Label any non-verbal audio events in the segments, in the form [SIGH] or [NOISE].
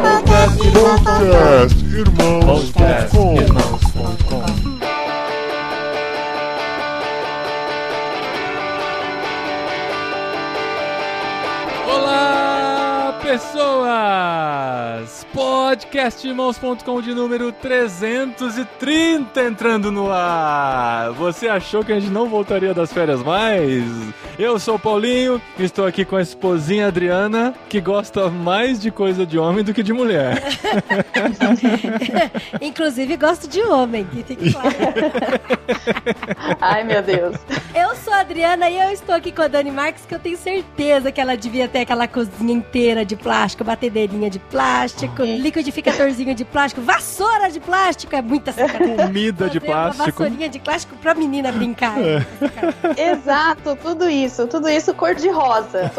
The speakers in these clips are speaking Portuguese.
Podcast Irmãos.com Irmãos.com Olá, pessoas! Podcastirmãos.com de número 330 entrando no ar. Você achou que a gente não voltaria das férias mais? Eu sou o Paulinho, estou aqui com a esposinha Adriana, que gosta mais de coisa de homem do que de mulher. [LAUGHS] Inclusive, gosto de homem, que fique claro. Ai, meu Deus. Eu sou a Adriana e eu estou aqui com a Dani Marques, que eu tenho certeza que ela devia ter aquela cozinha inteira de plástico, batedeirinha de plástico, liquidificatorzinho de plástico, vassoura de plástico, é muita sacanagem. Comida de Fazer Uma plástico. vassourinha de plástico pra menina brincar. Exato, tudo isso, tudo isso cor de rosa. De.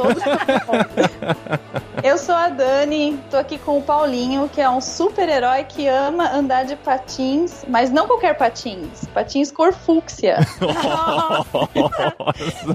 Eu sou a Dani, tô aqui com o Paulinho, que é um super-herói que ama andar de patins, mas não qualquer patins, patins cor fúcsia. [LAUGHS]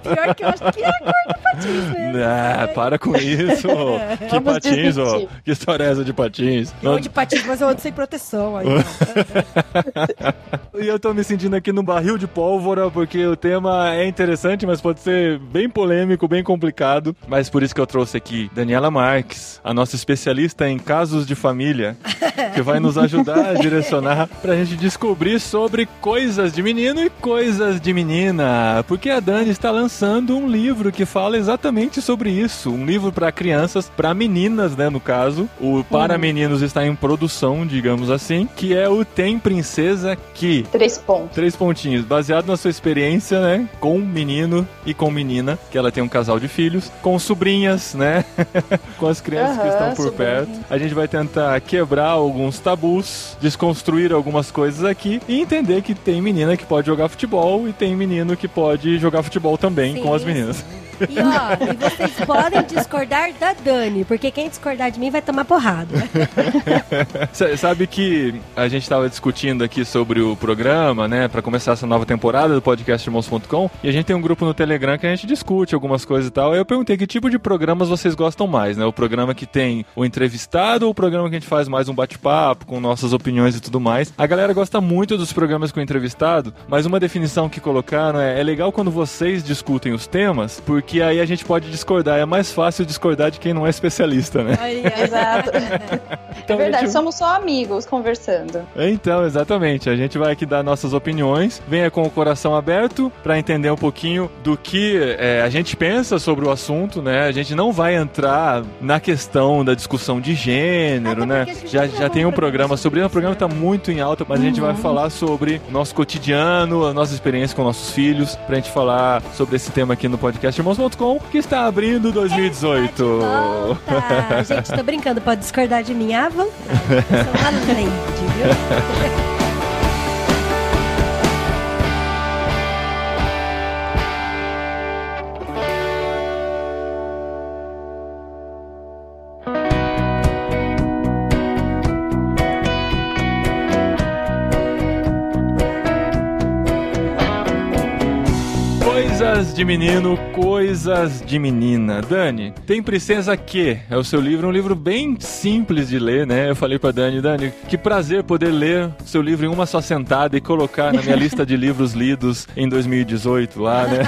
Pior que eu acho que é a cor do patins mesmo. Ah, para com isso. [LAUGHS] que Vamos patins, ó. desmentir. Que história é essa de patins? Eu ando de patins, mas eu ando sem proteção. Aí, [LAUGHS] E eu tô me sentindo aqui no barril de pólvora, porque o tema é interessante, mas pode ser bem polêmico, bem complicado. Mas por isso que eu trouxe aqui Daniela Marques, a nossa especialista em casos de família, [LAUGHS] que vai nos ajudar a direcionar pra gente descobrir sobre coisas de menino e coisas de menina. Porque a Dani está lançando um livro que fala exatamente sobre isso. Um livro para crianças, para meninas, né, no caso. O Para Meninos está em produção, digamos assim, que é o Tem Princesa Que. Três pontos. Três pontinhos, baseado na sua experiência, né? Com menino e com menina, que ela tem um casal de filhos, com sobrinhas, né? [LAUGHS] com as crianças que Aham, estão por sobrinha. perto. A gente vai tentar quebrar alguns tabus, desconstruir algumas coisas aqui e entender que tem menina que pode jogar futebol e tem menino que pode jogar futebol também Sim, com as meninas. E ó, vocês podem discordar da Dani, porque quem discordar de mim vai tomar porrada. [LAUGHS] Sa- Sabe que a gente estava discutindo aqui sobre o programa, né, Pra começar essa nova temporada do podcast Irmãos.com, e a gente tem um grupo no Telegram que a gente discute algumas coisas e tal. Aí eu perguntei que tipo de programas vocês gostam mais, né? O programa que tem o entrevistado ou o programa que a gente faz mais um bate-papo com nossas opiniões e tudo mais. A galera gosta muito dos programas com entrevistado, mas uma definição que colocaram é, é legal quando vocês discutem os temas, porque aí a gente pode discordar. É mais fácil discordar de quem não é especialista, né? Aí. Exato. [LAUGHS] Então, é verdade, a gente- somos só amigos conversando. Então, exatamente. A gente vai aqui dar nossas opiniões. Venha com o coração aberto para entender um pouquinho do que é, a gente pensa sobre o assunto, né? A gente não vai entrar na questão da discussão de gênero, né? a Já, já tem um programa sobre isso. O programa isso, tá muito em alta, mas a gente vai falar sobre nosso cotidiano, a nossa experiência com nossos filhos, pra gente falar sobre esse tema aqui no podcast Irmãos.com, que está abrindo 2018. Volta. [LAUGHS] Gente, tô brincando, pode discordar de mim à vontade. Eu sou uma lady, viu? [LAUGHS] Coisas de menino, coisas de menina. Dani, tem Princesa Que? É o seu livro, um livro bem simples de ler, né? Eu falei pra Dani, Dani, que prazer poder ler seu livro em uma só sentada e colocar na minha [LAUGHS] lista de livros lidos em 2018 lá, né?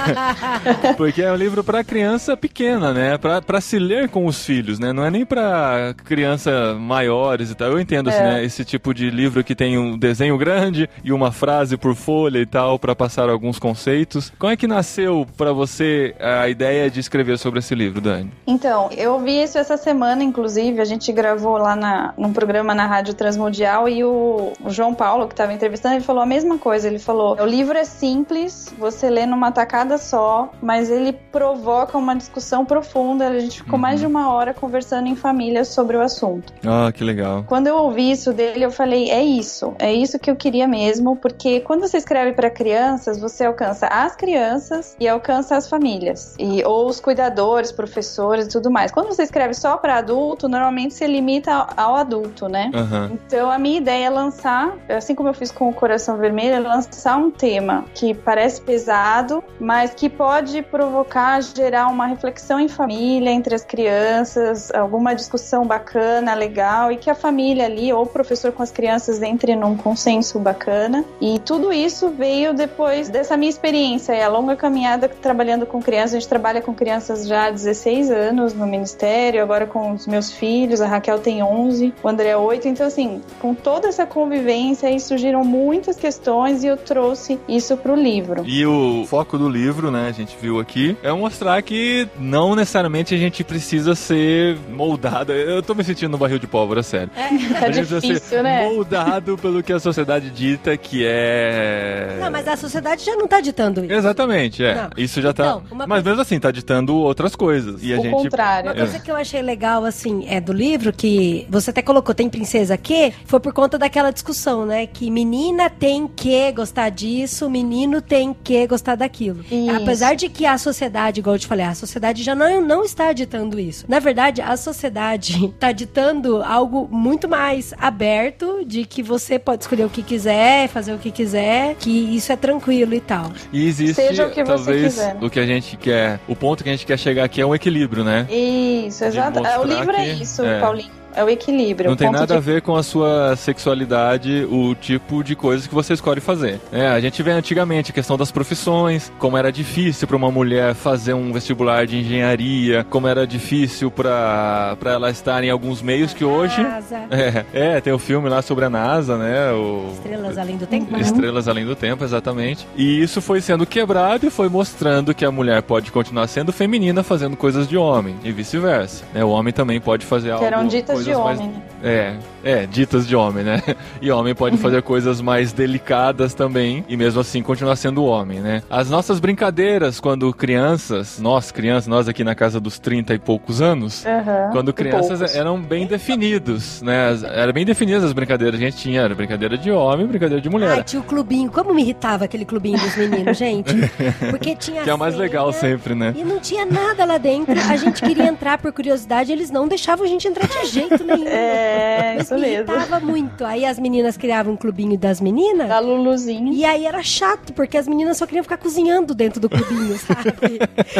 [LAUGHS] Porque é um livro pra criança pequena, né? Pra, pra se ler com os filhos, né? Não é nem pra criança maiores e tal. Eu entendo, assim, É. né? Esse tipo de livro que tem um desenho grande e uma frase por folha e tal, pra passar alguns conceitos. Como é que nasceu pra você a ideia de escrever sobre esse livro, Dani? Então, eu vi isso essa semana, inclusive, a gente gravou lá na, num programa na Rádio Transmundial e o, o João Paulo, que estava entrevistando, ele falou a mesma coisa. Ele falou: o livro é simples, você lê numa tacada só, mas ele provoca uma discussão profunda. A gente ficou mais de uma hora conversando em família sobre o assunto. Ah, que legal. Quando eu ouvi isso dele, eu falei: é isso, é isso que eu queria mesmo, porque quando você escreve para crianças, você alcança as crianças e alcança as famílias e ou os cuidadores, professores e tudo mais. Quando você escreve só para adulto, normalmente se limita ao, ao adulto, né? Aham. Então a minha ideia é lançar, assim como eu fiz com o Coração Vermelho, é lançar um tema que parece pesado, mas que pode provocar, gerar uma reflexão em família, entre as crianças, alguma discussão bacana, legal, e que a família ali, ou o professor com as crianças, entre num consenso bacana. E tudo isso veio depois dessa minha experiência, é a longa caminhada trabalhando com crianças. A gente trabalha com crianças já há 16 anos no Ministério, agora com os meus filhos, a Raquel tem 11, o André 8. Então, assim, com toda essa convivência, aí surgiram muitas questões e eu trouxe isso pro livro. E o foco do livro, né, a gente viu aqui, é mostrar que não necessariamente a gente precisa ser moldado. Eu tô me sentindo no barril de pólvora, sério. Tá gente precisa difícil, ser né? moldado pelo que a sociedade dita que é. Não, mas a sociedade já não tá ditando isso. Exatamente, é. Não. Isso já tá. Então, Mas coisa- mesmo assim, tá ditando outras coisas. E a O gente. contrário. Uma coisa que eu achei legal, assim, é do livro, que você até colocou, tem princesa que, foi por conta daquela discussão, né? Que menina tem que gostar disso, menino tem que gostar daquilo. Isso. Apesar de que a sociedade, igual eu te falei, a sociedade já não, não está ditando isso. Na verdade, a sociedade está [LAUGHS] ditando algo muito mais aberto, de que você pode escolher o que quiser, fazer o que quiser, que isso é tranquilo e tal. E existe, Seja o que você talvez, quiser. o que a gente quer. O ponto que a gente quer chegar aqui é um equilíbrio, né? Isso, exato. O livro é que- isso, é. Paulinho. É o equilíbrio. Não o tem ponto nada de a ver com a sua sexualidade, o tipo de coisas que você escolhe fazer. É, a gente vê antigamente a questão das profissões, como era difícil para uma mulher fazer um vestibular de engenharia, como era difícil para ela estar em alguns meios que hoje. Casa, [LAUGHS] É, é, tem o filme lá sobre a NASA, né? O... estrelas além do tempo. Estrelas Além do Tempo, exatamente. E isso foi sendo quebrado e foi mostrando que a mulher pode continuar sendo feminina fazendo coisas de homem e vice-versa. né? O homem também pode fazer algo. Que eram ditas coisas mais- homem, né? É, é, ditas de homem, né? [LAUGHS] E homem pode fazer coisas mais delicadas também e mesmo assim continuar sendo homem, né? As nossas brincadeiras quando crianças, nós crianças, nós aqui na casa dos 30 e poucos anos, Aham, quando crianças eram bem definidos, né? As- Era bem definidas as brincadeiras que a gente tinha. Era brincadeira de homem, brincadeira de mulher. Ai, tinha o clubinho. Como me irritava aquele clubinho dos meninos, gente? [LAUGHS] Porque tinha que é o mais legal sempre, né? E não tinha nada lá dentro. A gente queria entrar por curiosidade, eles não deixavam a gente entrar de jeito [LAUGHS] nenhum. É, Mas isso me mesmo. irritava muito. Aí as meninas criavam um clubinho das meninas. Da Luluzinha. E aí era chato, porque as meninas só queriam ficar cozinhando dentro do clubinho, sabe?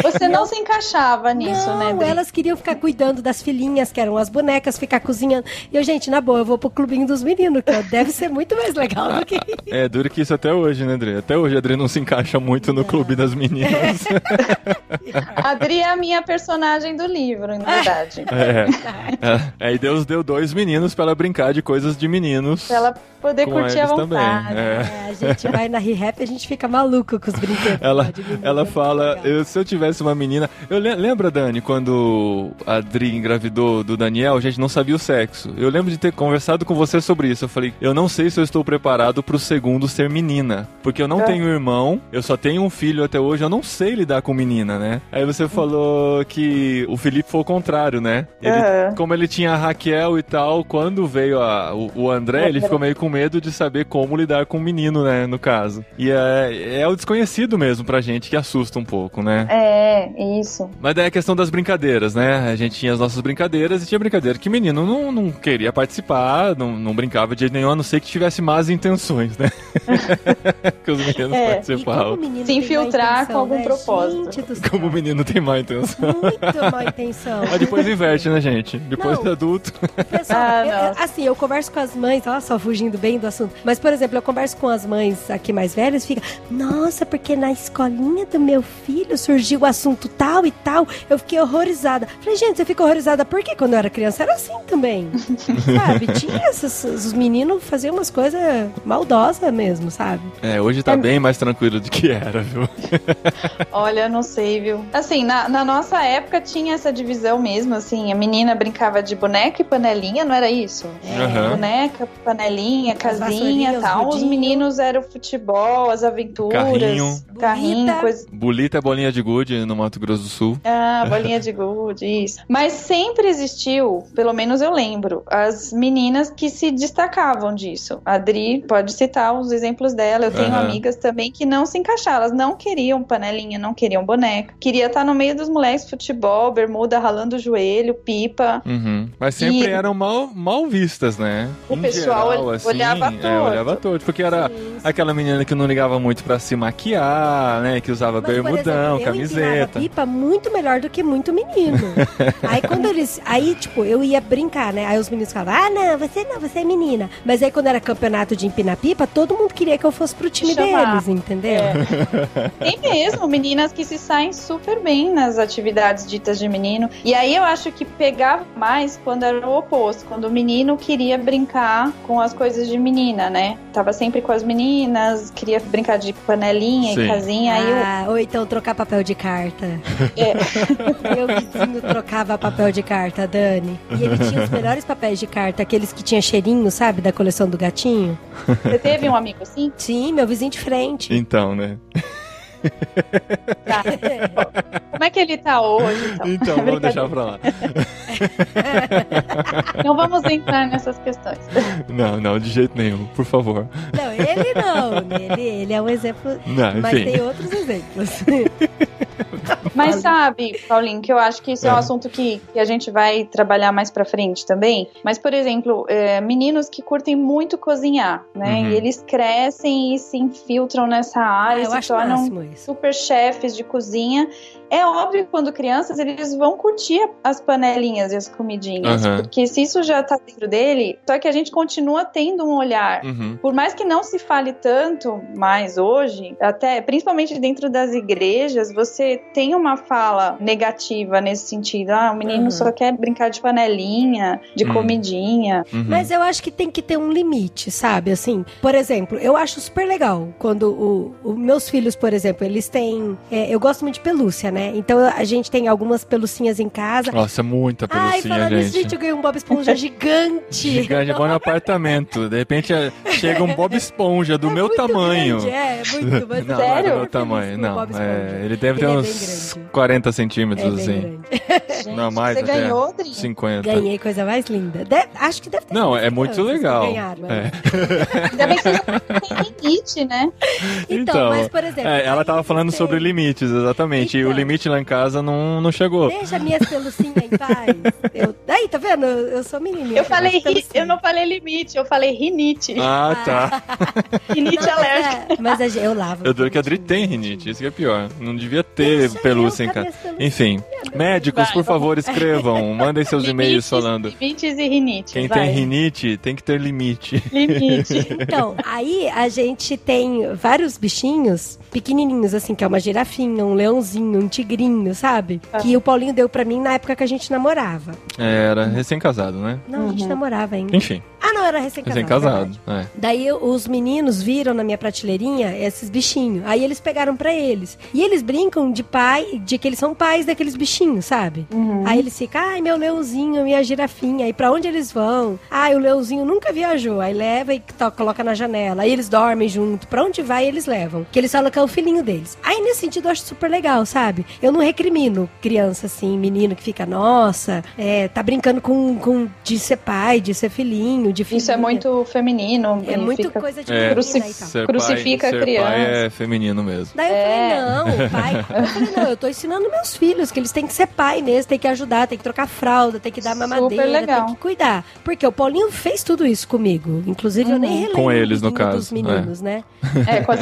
Você não se encaixava nisso, não, né, Dri? elas queriam ficar cuidando das filhinhas, que eram as bonecas, ficar cozinhando. E eu, gente, na boa, eu vou pro clubinho dos meninos, que deve ser muito mais legal do que É, dura que isso até hoje, né, Adri? Até hoje a Adri não se encaixa muito no clube das meninas. A [LAUGHS] Adri é a minha personagem do livro, na verdade. É. é. Aí Deus deu dois meninos pra ela brincar de coisas de meninos. Pra ela poder curtir à eles também, vontade. é. É, a gente vai na ReHap e a gente fica maluco com os brinquedos. Ela, ela fala, eu- se eu tivesse uma menina. Eu le- lembra, Dani, quando a Adri engravidou do Daniel, a gente não sabia o sexo. Eu lembro de ter conversado com você sobre isso. Eu falei, eu não sei se eu estou preparado pro segundo ser menina. Porque eu não É. tenho irmão, eu só tenho um filho até hoje, eu não sei lidar com menina, né? Aí você falou que o Felipe foi o contrário, né? Ele. Como ele tinha a Raquel e tal, quando veio a- o, o André, ele ficou meio com medo de saber como lidar com o menino, né? No caso. E é, é o desconhecido mesmo pra gente que assusta um pouco, né? É, isso. Mas daí a questão das brincadeiras, né? A gente tinha as nossas brincadeiras e tinha brincadeira que menino não, não queria participar, não, não brincava de jeito nenhum, a não ser que tivesse más intenções, né? [LAUGHS] que os meninos É, participavam. o menino Se infiltrar intenção, com algum né? propósito. Como o menino tem má intenção. Muito má intenção. Mas depois inverte, né, gente? Depois Não. de adulto. Pessoal, eu- nossa. assim, eu converso com as mães, olha só, fugindo bem do assunto. Mas, por exemplo, eu converso com as mães aqui mais velhas, fica, nossa, porque na escolinha do meu filho surgiu o assunto tal e tal, eu fiquei horrorizada. Falei, gente, você fica horrorizada porque quando eu era criança era assim também. [LAUGHS] sabe? Tinha essas, os meninos faziam umas coisas maldosas mesmo, sabe? É, hoje tá bem mais tranquilo do que era, viu? [LAUGHS] Olha, não sei, viu? Assim, na, na nossa época tinha essa divisão mesmo, assim, a menina brincava de boneca e panelinha, não era isso? Aham. Boneca, panelinha, casinha e tal. Os meninos eram futebol, as aventuras. Carrinho. Carrinho, Bolita. coisa. Bolita é bolinha de gude no Mato Grosso do Sul. Ah, [LAUGHS] bolinha de gude, isso. Mas sempre existiu, pelo menos eu lembro, as meninas que se destacavam disso. A Adri pode citar os exemplos dela. Eu tenho Aham. amigas também que não se encaixaram. Elas não queriam panelinha, não queriam boneca. Queria estar no meio dos moleques, futebol, bermuda, ralando o joelho, pipa. Uhum. Mas sempre E- eram mal, mal vistas, né? O Em pessoal geral, assim, olhava É, torto. olhava torto. Porque era Sim, sim. aquela menina que não ligava muito pra se maquiar, né? Que usava Mas, por bermudão, exemplo, Eu camiseta. pipa muito melhor do que muito menino. [LAUGHS] aí quando eles. Aí, tipo, eu ia brincar, né? Aí os meninos falavam, ah, não, você não, você é menina. Mas aí quando era campeonato de empinar pipa, todo mundo queria que eu fosse pro time Chamar. deles, entendeu? [LAUGHS] Tem mesmo meninas que se saem super bem nas atividades ditas de menino. E aí eu acho que pegava mais quando era o oposto, quando o menino queria brincar com as coisas de menina, né? Tava sempre com as meninas, queria brincar de panelinha Sim. e casinha. Aí eu, Ah, ou então trocar papel de carta. [LAUGHS] É. [LAUGHS] Meu vizinho trocava papel de carta, Dani. E ele tinha os melhores papéis de carta, aqueles que tinha cheirinho, sabe? Da coleção do gatinho. você teve um amigo assim? Sim, meu vizinho de frente. Então, né? Tá. Como é que ele tá hoje? Então, Então, vamos deixar pra lá. [LAUGHS] Não vamos entrar nessas questões. Não, não, de jeito nenhum, por favor. Não, ele não. Ele, ele é um exemplo. Não, Mas tem outros exemplos. [LAUGHS] [LAUGHS] Mas sabe, Paulinho, que eu acho que isso é, um É. assunto que, que a gente vai trabalhar mais pra frente também. Mas, por exemplo, é, meninos que curtem muito cozinhar, né? Uhum. E eles crescem e se infiltram nessa Ah, área, eu se tornam super chefes de cozinha. É óbvio que quando crianças eles vão curtir as panelinhas e as comidinhas, Aham. porque se isso já tá dentro dele, só que a gente continua tendo um olhar Uhum. por mais que não se fale tanto mais hoje, até principalmente dentro das igrejas, você tem uma fala negativa nesse sentido. Ah, o menino Uhum. só quer brincar de panelinha, de Hum. comidinha. Uhum. Mas eu acho que tem que ter um limite, sabe? Assim, por exemplo, eu acho super legal quando o, o- meus filhos, por exemplo, eles têm. é, eu gosto muito de pelúcia, né? Então a gente tem algumas pelucinhas em casa. Nossa, muita Ai, pelucinha, falando nisso, gente. gente, eu ganhei um Bob Esponja [LAUGHS] gigante. Gigante, igual no apartamento. De repente é, chega um Bob Esponja do É meu muito tamanho. grande, é, muito, mas [LAUGHS] Não, tô não é do Sério? meu tamanho, não. É, ele deve ter Ele é uns bem grande. 40 É centímetros, assim. [LAUGHS] Gente, Não, mais você até. ganhou, Dri? 50. Ganhei coisa mais linda. De- acho que deve ter Não, é muito legal. ganharam, É. Ainda bem que você tem limite, né? Então, mas, por exemplo, é, ela aí tava falando sobre limites, exatamente. e o Então. Limite lá em casa não, não chegou. Deixa minhas pelucinhas em paz. Eu, aí, tá vendo? Eu, eu sou menininha. Eu falei, ri- eu não falei limite, eu falei rinite. Ah, tá. [LAUGHS] rinite Não, mas alérgica. é- Mas, a gente- eu lavo. Eu duro que a Adri tem rinite, isso que é pior. Não devia ter Deixa pelúcia em casa. Enfim, médicos, Vai, por vamos. favor, escrevam. [LAUGHS] Mandem seus e-mails falando. Limites e rinite. Quem vai. tem rinite tem que ter limite. Limite. [LAUGHS] Então, aí a gente tem vários bichinhos pequenininhos, assim, que é uma girafinha, um leãozinho, um tigrinho, sabe? Ah. Que o Paulinho deu pra mim na época que a gente namorava. Era recém-casado, né? Não, a gente Uhum. namorava ainda. Enfim, Ah, não, era recém-casado. recém-casado. verdade. É. Daí os meninos viram na minha prateleirinha esses bichinhos. Aí eles pegaram pra eles. E eles brincam de pai, de que eles são pais daqueles bichinhos, sabe? Uhum. Aí eles ficam, ai, meu leãozinho, minha girafinha. Aí pra onde eles vão? Ai, o leãozinho nunca viajou. Aí leva e to- coloca na janela. Aí eles dormem junto. Pra onde vai, eles levam. Que eles falam que é o filhinho deles. Aí nesse sentido eu acho super legal, sabe? Eu não recrimino criança assim, menino que fica, nossa, é, tá brincando com, com de ser pai, de ser filhinho, de filhinha. Isso é muito feminino. É muito fica- coisa de É, Cruci- e tal. ser Crucifica pai, a ser criança. pai é feminino mesmo. Daí eu É. falei, não, pai. Eu falei, não, eu tô ensinando meus filhos que eles têm que ser pai mesmo, tem que ajudar, tem que trocar fralda, tem que dar mamadeira, tem que cuidar. Porque o Paulinho fez tudo isso comigo. Inclusive, eu nem Uhum. relembro Com eles, no dos caso, meninos, né? É, com as...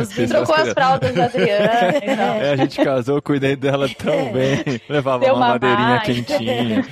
Os Fez Trocou as as fraldas da Adriana. [LAUGHS] e tal. É, a gente casou, cuidei dela tão É. bem. Levava Deu uma madeirinha quentinha.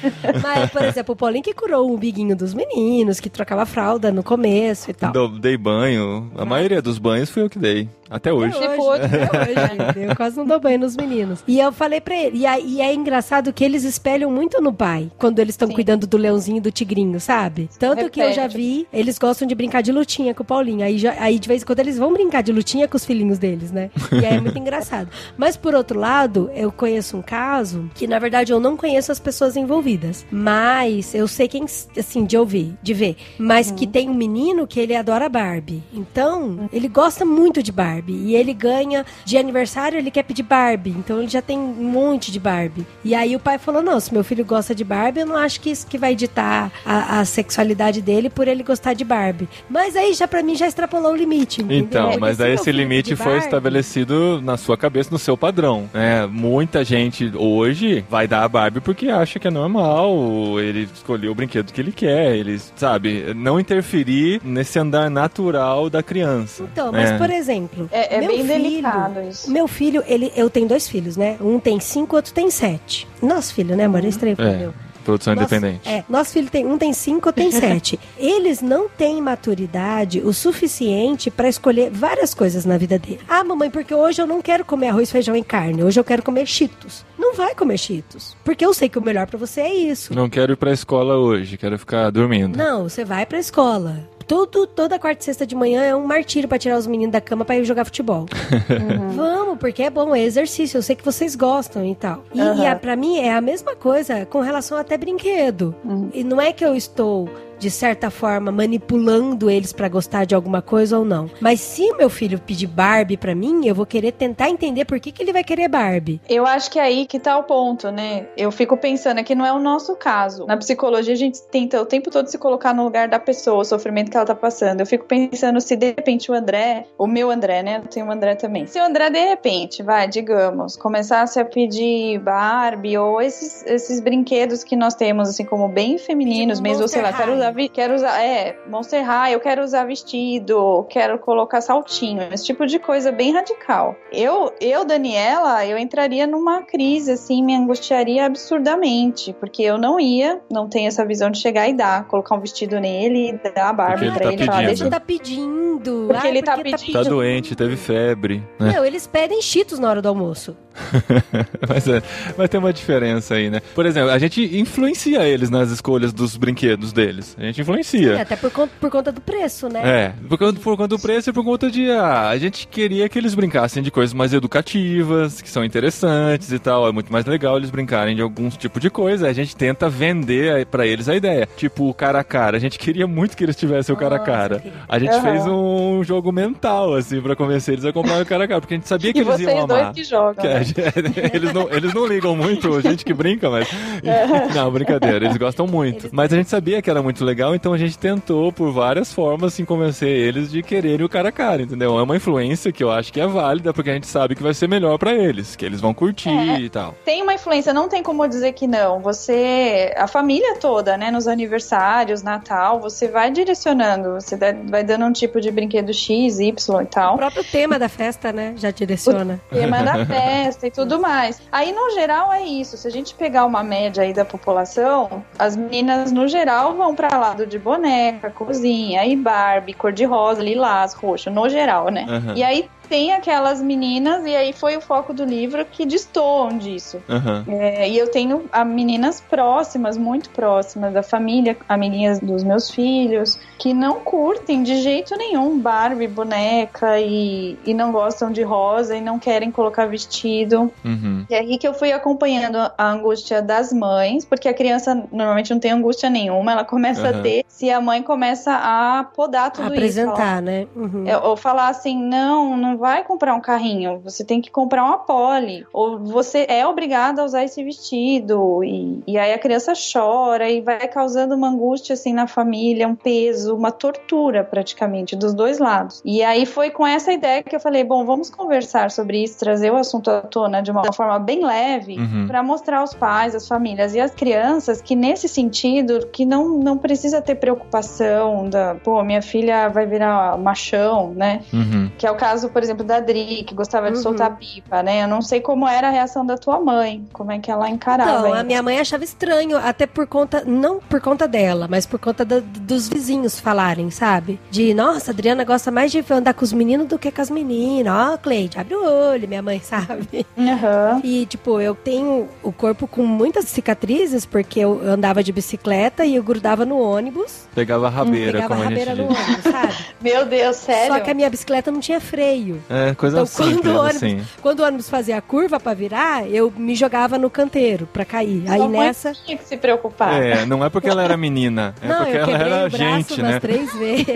Mas, por exemplo, o Paulinho que curou o biguinho dos meninos, que trocava fralda no começo e tal. Dei banho. A maioria dos banhos fui eu que dei. Até hoje. Até Tipo, hoje, até hoje. [LAUGHS] Eu quase não dou banho nos meninos. E eu falei pra ele. E, aí- e é engraçado que eles espelham muito no pai. Quando eles estão cuidando do leãozinho e do tigrinho, sabe? Tanto que eu já Repete. vi, eles gostam de brincar de lutinha com o Paulinho. Aí, já- aí de vez em quando eles vão brincar de lutinha com os filhinhos deles, né? E aí é muito [LAUGHS] engraçado. Mas por outro lado, eu conheço um caso que, na verdade, eu não conheço as pessoas envolvidas. Mas eu sei quem, assim, de ouvir, de ver. Mas que tem um menino que ele adora Barbie. Então, ele gosta muito de Barbie. E ele ganha de aniversário, ele quer pedir Barbie. Então ele já tem um monte de Barbie. E aí o pai falou: não, se meu filho gosta de Barbie, eu não acho que isso que vai ditar a, a sexualidade dele por ele gostar de Barbie. Mas aí já pra mim já extrapolou o limite. entendeu? Então, Porque mas aí esse limite foi Barbie- estabelecido na sua cabeça, no seu padrão. Né? Muita gente hoje vai dar a Barbie porque acha que é normal, ele escolheu o brinquedo que ele quer, ele, sabe, não interferir nesse andar natural da criança. Então, mas né? por exemplo, É, é meu bem filho- delicado isso. Meu filho, ele, eu tenho dois filhos, né? Um tem cinco, outro tem sete. Nosso filho, né, amor? É estranho pro É, meu. produção Nosso- independente. É, nosso filho tem um tem cinco, outro tem [LAUGHS] sete. Eles não têm maturidade o suficiente pra escolher várias coisas na vida dele. Ah, mamãe, porque hoje eu não quero comer arroz, feijão e carne. Hoje eu quero comer cheetos. Não vai comer cheetos, porque eu sei que o melhor pra você é isso. Não quero ir pra escola hoje, quero ficar dormindo. Não, você vai pra escola. Tudo, toda quarta e sexta de manhã é um martírio pra tirar os meninos da cama pra ir jogar futebol. [LAUGHS] Vamos, porque é bom, é exercício. Eu sei que vocês gostam e tal. E, Aham. e a, pra mim é a mesma coisa com relação até brinquedo. Uhum. E não é que eu estou de certa forma manipulando eles pra gostar de alguma coisa ou não. Mas se meu filho pedir Barbie pra mim, eu vou querer tentar entender por que, que ele vai querer Barbie. Eu acho que é aí que tá o ponto, né? Eu fico pensando, é que não é o nosso caso. Na psicologia, a gente tenta o tempo todo se colocar no lugar da pessoa, o sofrimento que ela tá passando. Eu fico pensando se de repente o André, o meu André, né? Eu tenho um André também. Se o André, de repente, vai, digamos, começasse a pedir Barbie ou esses, esses brinquedos que nós temos, assim, como bem femininos mesmo, ou sei lá, quero usar. Vi- quero usar, é, Monster High, eu quero usar vestido, quero colocar saltinho, esse tipo de coisa bem radical. Eu, eu, Daniela, eu entraria numa crise, assim, me angustiaria absurdamente, porque eu não ia, não tenho essa visão de chegar e dar, colocar um vestido nele e dar a ele pra tá ele e falar, pedindo. Ele tá pedindo. Porque Ai, ele tá porque pedindo. Tá doente, teve febre, né? Não, eles pedem cheetos na hora do almoço. [LAUGHS] Mas, é, mas tem uma diferença aí, né? Por exemplo, a gente influencia eles nas escolhas dos brinquedos deles. A gente É, influencia. até por conta, por conta do preço, né? É, por conta, por conta do preço e por conta de. Ah, a gente queria que eles brincassem de coisas mais educativas, que são interessantes e tal. É muito mais legal eles brincarem de algum tipo de coisa. A gente tenta vender pra eles a ideia. Tipo, o cara a cara. A gente queria muito que eles tivessem o cara a cara. A gente Aham. fez um jogo mental, assim, pra convencer eles a comprar o cara a cara. Porque a gente sabia que E eles vocês iam dois amar. que jogam. Que né? [LAUGHS] eles, não, eles não ligam muito, gente que brinca, mas. [LAUGHS] Não, brincadeira, eles gostam muito. Eles- Mas a gente sabia que era muito legal, então a gente tentou, por várias formas, assim, convencer eles de quererem o cara a cara, entendeu? É uma influência que eu acho que é válida, porque a gente sabe que vai ser melhor pra eles, que eles vão curtir É. e tal. Tem uma influência, não tem como dizer que não. Você, a família toda, né, nos aniversários, Natal, você vai direcionando, você vai dando um tipo de brinquedo X, Y e O tal. próprio tema da festa, né? Já direciona. tema da [LAUGHS] festa e tudo mais. Aí, no geral, é isso. Se a gente pegar uma média aí da população, as meninas, no geral, vão pra lado de boneca, cozinha, aí Barbie, cor-de-rosa, lilás, roxo, no geral, né? Aham. E aí tem aquelas meninas, e aí foi o foco do livro, que destoam disso. Aham. É, e eu tenho a meninas próximas, muito próximas da família, amiguinhas dos meus filhos, que não curtem de jeito nenhum Barbie, boneca e, e não gostam de rosa e não querem colocar vestido. Uhum. E aí que eu fui acompanhando a angústia das mães, porque a criança normalmente não tem angústia nenhuma, ela começa Aham. a ter se a mãe começa a podar tudo isso. Apresentar, né? Uhum. é, Ou falar assim, não, não vai comprar um carrinho, você tem que comprar uma pole. Ou você é obrigado a usar esse vestido. E, e aí a criança chora e vai causando uma angústia assim na família, um peso, uma tortura praticamente, dos dois lados. E aí foi com essa ideia que eu falei, bom, vamos conversar sobre isso, trazer o assunto à tona de uma forma bem leve. Uhum. Para mostrar aos pais, às famílias e às crianças que nesse sentido que não, não precisa ter preocupação da, pô, minha filha vai virar machão, né? Uhum. Que é o caso, por exemplo, exemplo, da Dri, que gostava de Uhum. soltar pipa, né? Eu não sei como era a reação da tua mãe, como é que ela encarava. Não, a isso. minha mãe achava estranho, até por conta, não por conta dela, mas por conta da- dos vizinhos falarem, sabe? De, nossa, a Adriana gosta mais de andar com os meninos do que com as meninas. Ó, Cleide, abre o olho, minha mãe, [LAUGHS] sabe? Aham. E, tipo, eu tenho o corpo com muitas cicatrizes, porque eu andava de bicicleta e eu grudava no ônibus. Pegava a rabeira, pegava como a a gente rabeira no diz. ônibus, sabe? [LAUGHS] Meu Deus, sério? Só que a minha bicicleta não tinha freio. É, coisa Então, simples, quando o ônibus- assim. Quando o ônibus fazia a curva pra virar, eu me jogava no canteiro pra cair. Aí Sua mãe nessa. tinha que se preocupar. É, não é porque ela era menina, é não, porque eu ela quebrei era o braço gente, umas né? três [LAUGHS] vezes.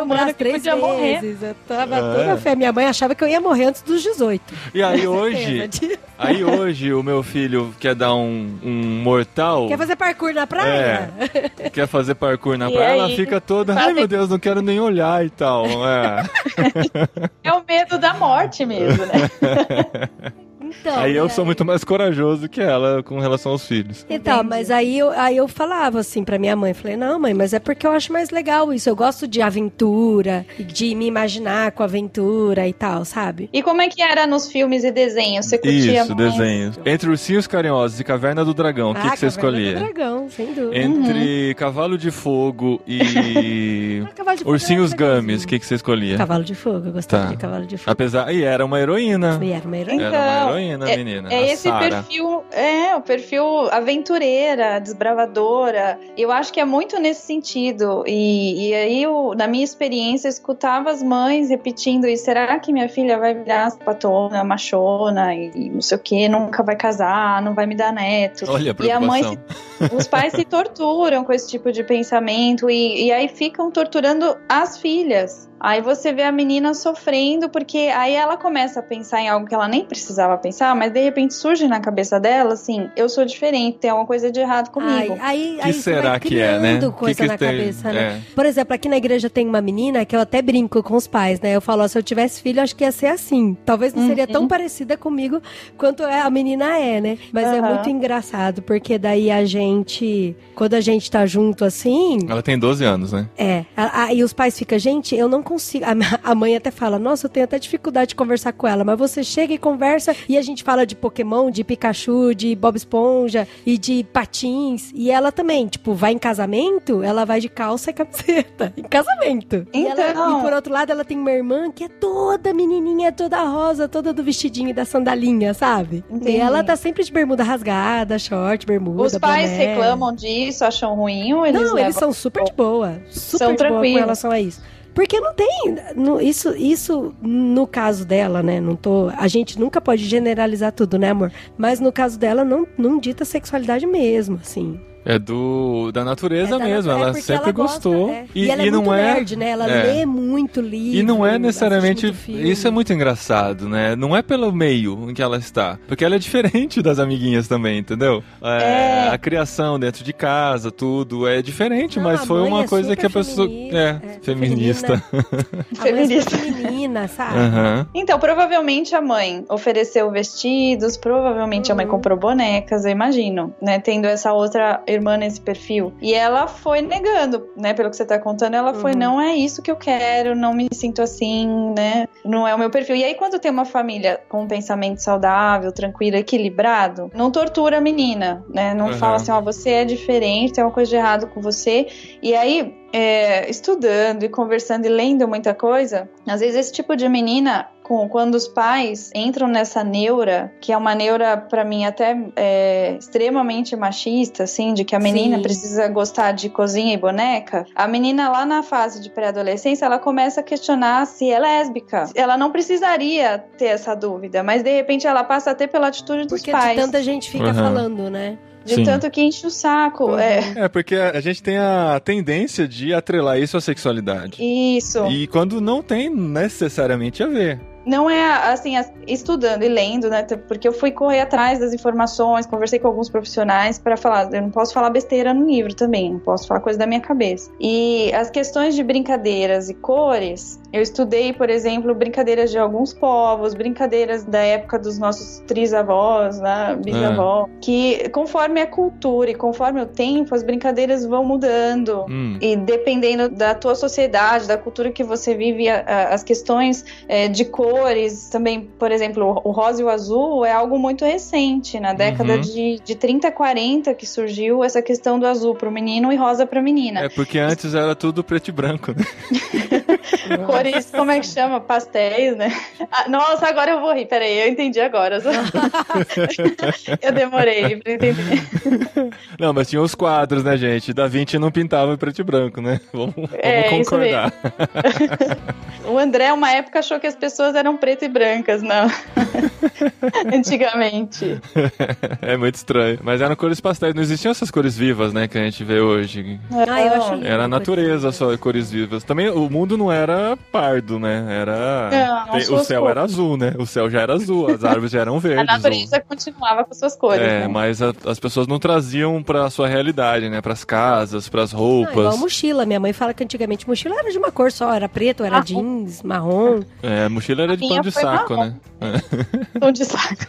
Humano braço que três podia morrer. vezes. Eu tava É. toda fé. Minha mãe achava que eu ia morrer antes dos 18. E aí hoje, [LAUGHS] aí hoje o meu filho quer dar um, um mortal, Quer fazer parkour na praia? quer fazer parkour na E praia, ela aí? fica toda, ai meu Deus, não quero nem olhar e tal. É. [LAUGHS] É o medo da morte mesmo, né? [LAUGHS] Então, Aí eu e sou muito mais corajoso que ela com relação aos filhos. Então, Entendi. mas aí eu, aí eu falava assim pra minha mãe, falei, não mãe, mas é porque eu acho mais legal isso, eu gosto de aventura, de me imaginar com aventura e tal, sabe? E como é que era nos filmes e desenhos? Você curtia Isso, mais? desenhos. Entre Ursinhos Carinhosos e Caverna do Dragão, o que, ah, que você Caverna do escolhia? Dragão, sem dúvida. Entre Cavalo de Fogo e [LAUGHS] Ah, Cavalo de Fogo Ursinhos. Games, o que, que você escolhia? Cavalo de Fogo, eu gostava Tá. de Cavalo de Fogo. Apesar. E era uma heroína. E era uma heroína. Era uma Então, heroína, menina. É esse Sarah. perfil, é, o perfil aventureira, desbravadora. Eu acho que é muito nesse sentido. E, e aí, eu, na minha experiência, eu escutava as mães repetindo isso. Será que minha filha vai virar sapatona, machona e, e não sei o que, nunca vai casar, não vai me dar neto? Olha a E a mãe preocupação. Os pais se torturam com esse tipo de pensamento e, e aí ficam torturando as filhas. Aí você vê a menina sofrendo, porque aí ela começa a pensar em algo que ela nem precisava pensar, mas de repente surge na cabeça dela assim: eu sou diferente, tem alguma coisa de errado comigo. Ai, aí, que aí você será vai que é, né? criando Que coisa que na tem- cabeça, né? é. Por exemplo, aqui na igreja tem uma menina que eu até brinco com os pais, né? Eu falo, ó, se eu tivesse filho, acho que ia ser assim. Talvez não seria Uhum. tão parecida comigo quanto é- a menina é, né? Mas é Aham. muito engraçado, porque daí a gente, quando a gente tá junto assim, Ela tem 12 anos, né? é. a- a- e os pais ficam, gente, eu não consigo. A, [LAUGHS] a mãe até fala, nossa, eu tenho até dificuldade de conversar com ela, mas você chega e conversa e a gente fala de Pokémon, de Pikachu, de Bob Esponja e de patins. E ela também, tipo, vai em casamento, ela vai de calça e camiseta. [LAUGHS] Em casamento. E, ela- Então. e por outro lado, ela tem uma irmã que é toda menininha, toda rosa, toda do vestidinho e da sandalinha, sabe? Entendi. E ela tá sempre de bermuda rasgada, short, bermuda. Os pais. Reclamam disso, acham ruim ou eles Não, eles são super de boa. Super São de boa com tranquilos. relação a isso. Porque não tem. no- isso, isso, no caso dela, né? Não tô. A gente nunca pode generalizar tudo, né, amor? Mas no caso dela, não, não dita sexualidade mesmo, assim. É do da natureza É da mesmo, natu- é ela sempre ela gosta, gostou. é. E, ela é e não muito é nerd, né? Ela é. lê muito livro. E não é necessariamente. Isso é muito engraçado, né? Não é pelo meio em que ela está. Porque ela é diferente [LAUGHS] das amiguinhas também, entendeu? É, É. A criação dentro de casa, tudo é diferente, Não, mas foi uma é coisa que a pessoa. feminista, É, é, feminista. A mãe é Feminista. feminina, sabe? Aham. Então, provavelmente a mãe ofereceu vestidos, provavelmente a mãe Uhum. comprou bonecas, eu imagino, né? Tendo essa outra irmã nesse perfil. E ela foi negando, né? Pelo que você tá contando, ela foi, Uhum. não é isso que eu quero, não me sinto assim, né? Não é o meu perfil. E aí, quando tem uma família com um pensamento saudável, tranquilo, equilibrado, não tortura a menina, né? Não Uhum. fala assim, ó, você é diferente, tem uma coisa de errado com você. E aí, é, estudando e conversando e lendo muita coisa, às vezes esse tipo de menina, com, quando os pais entram nessa neura, que é uma neura, pra mim, até é, extremamente machista, assim, de que a menina Sim. precisa gostar de cozinha e boneca, a menina lá na fase de pré-adolescência, ela começa a questionar se é lésbica. Ela não precisaria ter essa dúvida, mas de repente ela passa a ter pela atitude dos Porque pais. de tanta gente fica Uhum. falando, né? De Sim. tanto que enche o saco. Uhum. É. É, porque a gente tem a tendência de atrelar isso à sexualidade. Isso. E quando não tem necessariamente a ver. Não é assim, as- estudando e lendo, né? Porque eu fui correr atrás das informações, conversei com alguns profissionais para falar. Eu não posso falar besteira no livro também, não posso falar coisa da minha cabeça. E as questões de brincadeiras e cores Eu estudei, por exemplo, brincadeiras de alguns povos, brincadeiras da época dos nossos trisavós, né, bisavó, que conforme a cultura e conforme o tempo, as brincadeiras vão mudando. Hum. E dependendo da tua sociedade, da cultura que você vive, a- a- as questões é, de cores, também, por exemplo, o rosa e o azul é algo muito recente, na década Uhum. de, de 30, 40 que surgiu essa questão do azul pro menino e rosa pra menina. É porque antes era tudo preto e branco, né? [LAUGHS] [LAUGHS] Como é que chama? Pastéis, né? Ah, nossa, agora eu vou rir. Peraí, eu entendi agora. [LAUGHS] eu demorei pra entender. Não, mas tinha os quadros, né, gente? Da Vinci não pintava em preto e branco, né? Vamos, vamos É, concordar. O André, uma época, achou que as pessoas eram preto e brancas, não. [LAUGHS] Antigamente. é muito estranho. Mas eram cores pastéis, não existiam essas cores vivas, né, que a gente vê hoje. Ah, eu acho. Era a natureza só, cores vivas. Também o mundo não era pardo, né? Era. Não, Tem- as o céu cores. era azul, né? O céu já era azul, as árvores já eram [LAUGHS] A verdes. natureza continuava com suas cores, É, né? mas a- as pessoas não traziam pra sua realidade, né? Pras casas, pras Ah, igual roupas. mochila. Minha mãe fala que antigamente mochila era de uma cor só, era preto, era Ah, jeans, marrom. É, a mochila era A de minha [LAUGHS] pão de saco, marrom. né? Pão de saco.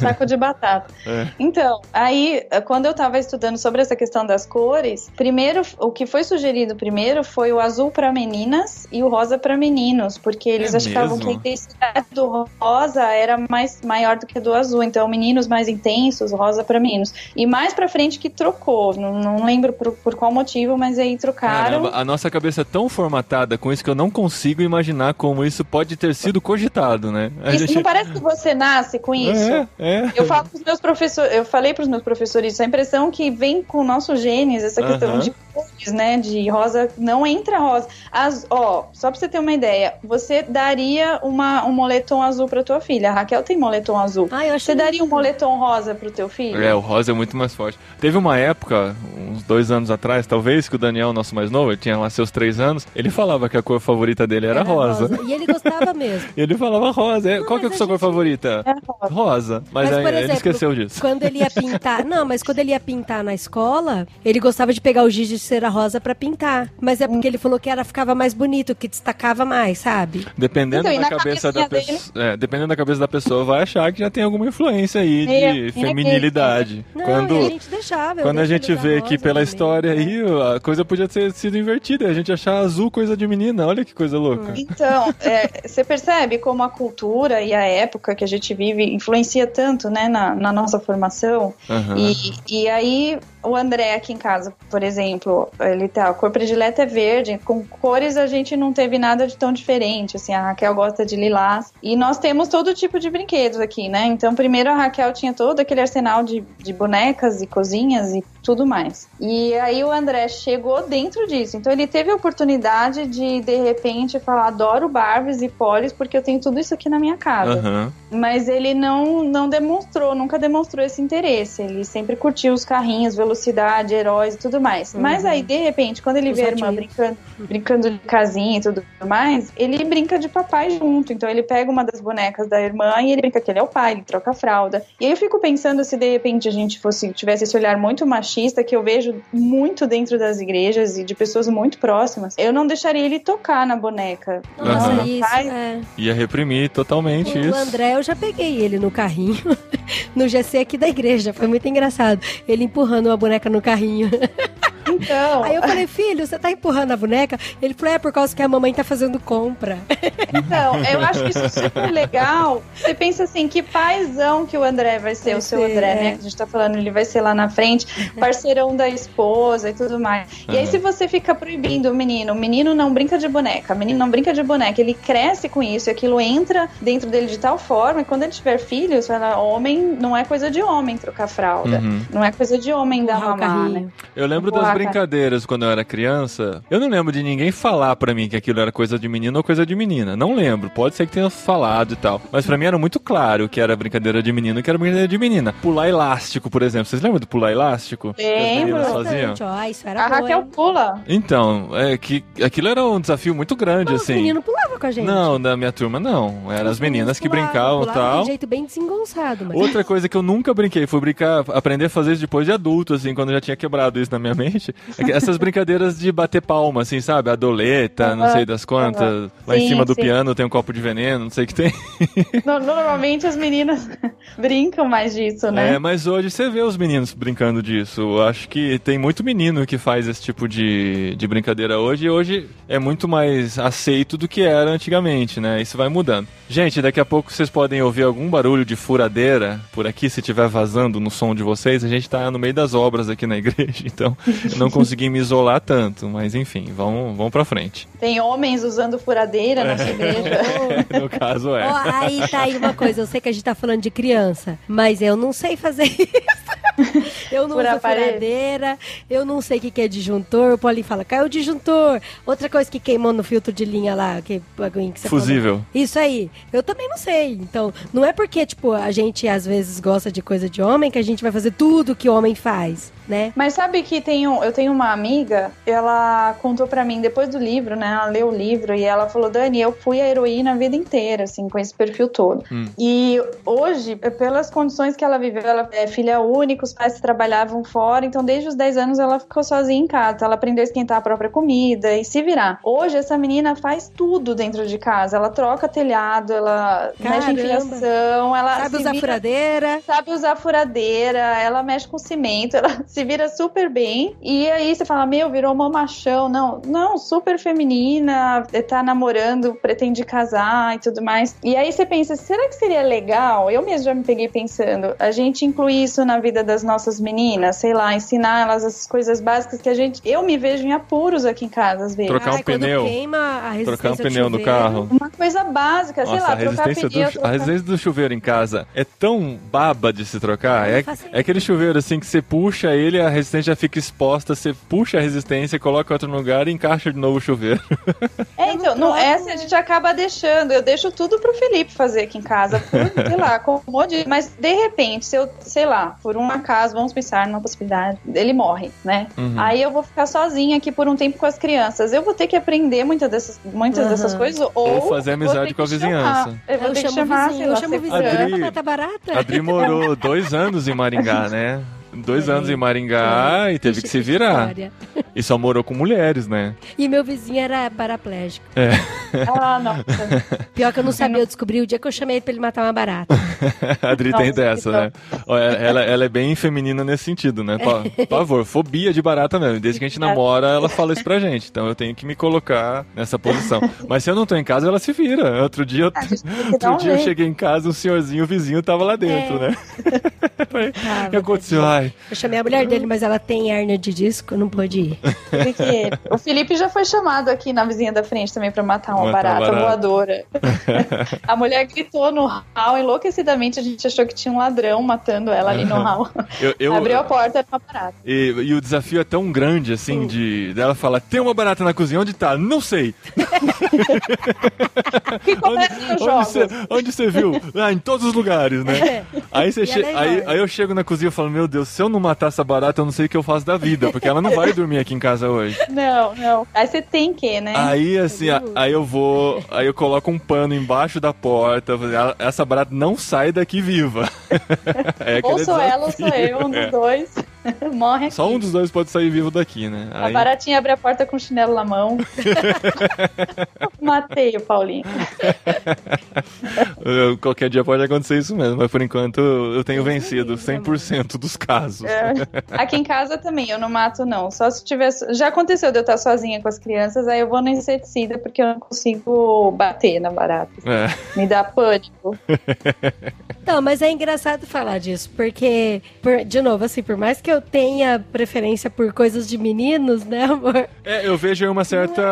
saco de batata. É. Então, aí, quando eu tava estudando sobre essa questão das cores, primeiro, o que foi sugerido primeiro foi o azul para meninas e o rosa para meninos, porque eles É achavam mesmo? que a intensidade do rosa era mais maior do que a do azul. Então, meninos mais intensos, rosa para meninos. E mais pra frente que trocou. Não, não lembro por, por qual motivo, mas aí trocaram. Caramba, a nossa cabeça é tão formatada com isso que eu não consigo imaginar como isso pode ter sido cogitado, né? A Isso não parece que você nasce com isso? É, é. Eu falo pros meus professores, eu falei pros meus professores a impressão que vem com o nosso genes, essa questão Aham. de cores, né, de rosa, não entra rosa. As, ó, só pra você ter uma ideia, você daria uma, um moletom azul pra tua filha. A Raquel tem moletom azul. Ah, eu acho Você daria um moletom rosa pro teu filho? É, o rosa é muito mais forte. Teve uma época, uns dois anos atrás, talvez, que o Daniel, nosso mais novo, ele tinha lá seus três anos, ele falava que a cor favorita dele era, rosa. E ele gostava [LAUGHS] mesmo. E ele falava rosa. Não, Qual que é a sua a cor gente- favorita? É rosa. Rosa. Mas, Mas, aí por ele exemplo, esqueceu disso. Quando ele ia pintar. [LAUGHS] Não, mas quando ele ia pintar na escola, ele gostava de pegar o giz de cera rosa pra pintar. Mas é porque ele falou que era, ficava mais bonito, que destacava mais, sabe? Dependendo Então, da cabeça da pessoa. É, dependendo da cabeça da pessoa, vai achar que já tem alguma influência aí É, de é, feminilidade. Não, Quando. e a gente deixava. Quando a gente vê aqui pela também. história aí, a coisa podia ter sido invertida. A gente achar azul coisa de menina. Olha que coisa louca. Então, é, você percebe como a cultura e a época que a gente vive influencia tanto, né, na, na nossa formação. Aham. E, e aí, o André aqui em casa, por exemplo, ele tá, a cor predileta é verde, com cores a gente não teve nada de tão diferente, assim, a Raquel gosta de lilás, e nós temos todo tipo de brinquedos aqui, né, então primeiro a Raquel tinha todo aquele arsenal de, de bonecas e cozinhas e tudo mais, e aí o André chegou dentro disso, então ele teve a oportunidade de, de repente, falar, adoro Barbies e Polis, porque eu tenho tudo isso aqui na minha casa, Aham. mas ele não, não demonstrou, nunca demonstrou esse interesse. Ele sempre curtiu os carrinhos, velocidade, heróis e tudo mais. Mas aí, de repente, quando ele Os vê a irmã brincando, brincando de casinha e tudo mais, ele brinca de papai junto. Então ele pega uma das bonecas da irmã e ele brinca que ele é o pai, ele troca a fralda. E aí eu fico pensando se de repente a gente fosse tivesse esse olhar muito machista que eu vejo muito dentro das igrejas e de pessoas muito próximas, eu não deixaria ele tocar na boneca. Nossa, Aham. isso. Pai, É. Ia reprimir totalmente O isso. André, eu já peguei ele no carrinho, [LAUGHS] no GC aqui da igreja. Foi muito engraçado. Ele empurrando uma boneca no carrinho. [LAUGHS] Então, Aí eu falei, filho, você tá empurrando a boneca? Ele falou, é por causa que a mamãe tá fazendo compra. Então, eu acho isso super legal. Você pensa assim, que paizão que o André vai ser, Vai o seu ser, André, é. né? Que a gente tá falando, ele vai ser lá na frente, [LAUGHS] parceirão da esposa e tudo mais. E aí, se você fica proibindo o menino, o menino não brinca de boneca, o menino não brinca de boneca, ele cresce com isso, e aquilo entra dentro dele de tal forma, e quando ele tiver filhos, fala, homem não é coisa de homem trocar fralda. Uhum. Não é coisa de homem dar mamar, né? Eu lembro das. Brincadeiras quando eu era criança. Eu não lembro de ninguém falar pra mim que aquilo era coisa de menino ou coisa de menina. Não lembro. Pode ser que tenha falado e tal. Mas pra mim era muito claro que era brincadeira de menino e que era brincadeira de menina. Pular elástico, por exemplo. Vocês lembram do pular elástico? Lembro. ó, isso era A bom, Raquel hein? pula. Então, é que aquilo era um desafio muito grande, Mas assim. meninos pulavam com com a gente. Não, da minha turma não. Eram as meninas que Pulavam, brincavam e pulavam De tal. um jeito bem desengonçado, mas... Outra coisa que eu nunca brinquei, foi brincar, aprender a fazer isso depois de adulto, assim, quando eu já tinha quebrado isso na minha mente. É que essas brincadeiras de bater palma, assim, sabe? A doleta, não sei das quantas. Lá em Sim, cima do sim. piano tem um copo de veneno, não sei o que tem. [LAUGHS] No- Normalmente as meninas [LAUGHS] brincam mais disso, né? É, mas hoje você vê os meninos brincando disso. Eu acho que tem muito menino que faz esse tipo de, de brincadeira hoje. E hoje é muito mais aceito do que era antigamente, né? Isso vai mudando. Gente, daqui a pouco vocês podem ouvir algum barulho de furadeira por aqui, se estiver vazando no som de vocês. A gente tá no meio das obras aqui na [LAUGHS] igreja, então não consegui me isolar tanto. Mas enfim, vamos, vamos pra frente. Tem homens usando furadeira na sua igreja. [LAUGHS] no caso é. Ó, aí tá aí uma coisa, eu sei que a gente tá falando de criança, mas eu não sei fazer [LAUGHS] isso. Eu não Furar uso furadeira, eu não sei o que que é disjuntor. O Paulinho fala, caiu o disjuntor. Outra coisa que queimou no filtro de linha lá, que bagulho que você falou. Fusível. Isso aí. Eu também não sei. Então, não é porque, tipo, a gente às vezes gosta de coisa de homem que a gente vai fazer tudo que homem faz, né? Mas sabe que tem um, eu tenho uma amiga, ela contou pra mim depois do livro, né? Ela leu o livro e ela falou: Dani, eu fui a heroína a vida inteira, assim, com esse perfil todo. Hum. E hoje, pelas condições que ela viveu, ela é filha única, os pais trabalhavam fora, então desde os 10 anos ela ficou sozinha em casa. Ela aprendeu a esquentar a própria comida e se virar. Hoje, essa menina faz tudo dentro de casa. Ela troca telhado, ela mexe em Caramba. fiação, ela Sabe usar vira furadeira. sabe usar furadeira, ela mexe com cimento, ela se vira super bem. E aí você fala, meu, virou uma machão. Não, não, super feminina, tá namorando, pretende casar e tudo mais. E aí você pensa, será que seria legal? Eu mesmo já me peguei pensando, a gente incluir isso na vida das nossas meninas, sei lá, ensinar elas essas coisas básicas que a gente. Eu me vejo em apuros aqui em casa, às vezes. Trocar um Ai, pneu. queima a resistência Trocar um pneu no carro. Uma coisa básica, sei Nossa, lá, a trocar resistência, pneu, do, a resistência do chuveiro em casa é tão baba de se trocar. É, é aquele chuveiro assim que você puxa ele, a resistência já fica exposta, você puxa a resistência, coloca em outro lugar e encaixa de novo o chuveiro. [LAUGHS] É, então, não, essa a gente acaba deixando. Eu deixo tudo pro Felipe fazer aqui em casa, por, [LAUGHS] sei lá, comodismo. Mas, de repente, se eu, sei lá, por um acaso, vamos pensar numa possibilidade, ele morre, né? Uhum. Aí eu vou ficar sozinha aqui por um tempo com as crianças. Eu vou ter que aprender muitas dessas, muitas Aham. dessas coisas, ou, Ou fazer vou amizade com a vizinhança. chamar. Eu vou Eu ter que chamar, vizinho, sei lá, eu chamo o vizinho. segurança. Adri- barata. A Adri morou dois anos em Maringá, né? Dois anos em Maringá e teve que se virar. história. E só morou com mulheres, né? E meu vizinho era paraplégico. Ah, nossa. Pior que eu não sabia, eu descobri o dia que eu chamei ele pra ele matar uma barata. [LAUGHS] A Adri tem Nossa, dessa, né? Ela, ela é bem feminina nesse sentido, né? Pa- Por favor, fobia de barata mesmo. Desde que a gente namora, ela fala isso pra gente. Então eu tenho que me colocar nessa posição. Mas se eu não tô em casa, ela se vira. Outro dia, eu, A gente tem que dar outro dia eu cheguei em casa, um senhorzinho, o vizinho tava lá dentro, É. né? [LAUGHS] O que aconteceu? Ai, Eu chamei a mulher dele, mas ela tem hérnia de disco, não pôde ir. Porque o Felipe já foi chamado aqui na vizinha da frente também pra matar uma Matar barata, barata. voadora. [LAUGHS] a mulher gritou no hall enlouquecidamente, a gente achou que tinha um ladrão matando ela ali no hall. eu, eu- Abriu a porta, era uma barata. E, e o desafio é tão grande, assim, de dela falar, tem uma barata na cozinha, onde tá? Não sei. [LAUGHS] Que começa Onde jogos. você, onde você viu? Ah, em todos os lugares, né? Aí, você E che- é aí, aí eu chego na cozinha e falo, meu Deus, se eu não matar essa barata, eu não sei o que eu faço da vida, porque ela não vai dormir aqui em casa hoje. [LAUGHS] Não, não. Aí você tem que, né? Aí, assim, aí eu vou, aí eu coloco um pano embaixo da porta, "Ela- essa barata não sai daqui viva. [LAUGHS] É ou sou ela ou sou desafio. eu, um dos É. dois. [LAUGHS] Morre aqui. Só um dos dois pode sair vivo daqui, né? A Aí- baratinha abre a porta com o chinelo na mão. [LAUGHS] Matei o Paulinho. eu- qualquer dia pode acontecer isso mesmo, mas por enquanto eu tenho vencido 100% dos casos. É. Aqui em casa também, eu não mato, não. Só se tivesse. Já aconteceu de eu estar sozinha com as crianças, aí eu vou no inseticida porque eu não consigo bater na barata. É. Me dá pânico. [LAUGHS] Não, mas é engraçado falar disso, porque, por- de novo, assim, por mais que eu tenha preferência por coisas de meninos, né, amor? É, eu vejo aí uma certa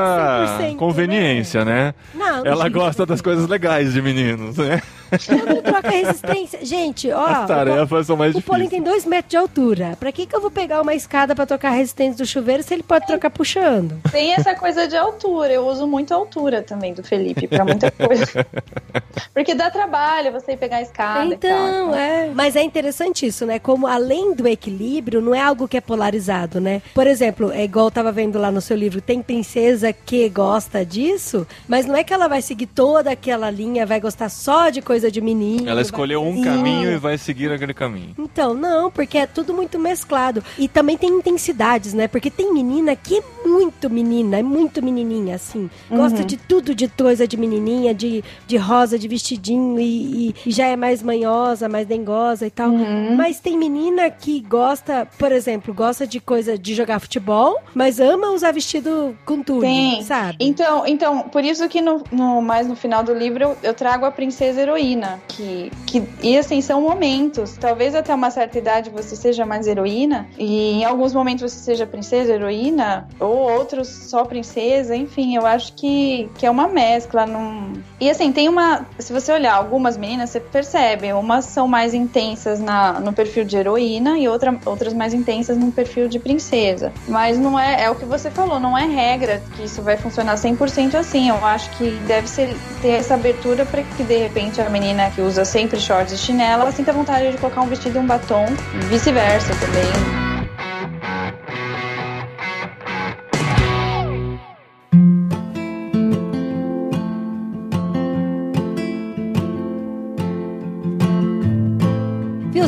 é 100%, conveniência, né? Não. Ela gosta das coisas legais de meninos, né? Como troca resistência? Gente, ó. As tarefas são mais O Paulinho difíceis. tem dois metros de altura. Pra que, que eu vou pegar uma escada pra trocar a resistência do chuveiro se ele pode trocar puxando? Tem essa coisa de altura. Eu uso muito a altura também do Felipe pra muita coisa. [LAUGHS] Porque dá trabalho você ir pegar a escada e Então, tal. é. Mas é interessante isso, né? Como além do equilíbrio, não é algo que é polarizado, né? Por exemplo, é igual eu tava vendo lá no seu livro, tem princesa que gosta disso, mas não é que ela vai seguir toda aquela linha, vai gostar só de coisa de menino. Ela vai escolheu um fazer- caminho e vai seguir aquele caminho. Então, não, porque é tudo muito mesclado. E também tem intensidades, né? Porque tem menina que é muito menina, é muito menininha, assim. Gosta de tudo de coisa de menininha, de, de rosa, de vestidinho e, e- e já é mais manhosa, mais dengosa e tal. Mas tem menina que gosta, por exemplo, gosta de coisa de jogar futebol, mas ama usar vestido com tudo, Tem. sabe? Então, então, por isso que no, no- mais no final do livro eu, eu trago a princesa heroína, que, que e assim são momentos. Talvez até uma certa idade você seja mais heroína e em alguns momentos você seja princesa heroína ou outros só princesa, enfim, eu acho que, que é uma mescla. Num... E assim tem uma, se você olhar algumas meninas você percebe, umas são mais intensas na, no perfil de heroína e outra, outras mais intensas no perfil de princesa. Mas não é, é o que você falou, não é regra que isso vai funcionar 100% assim. Eu acho que deve ser ter essa abertura para que de repente a menina que usa sempre shorts e chinela, ela sinta vontade de colocar um vestido e um batom, e vice-versa também.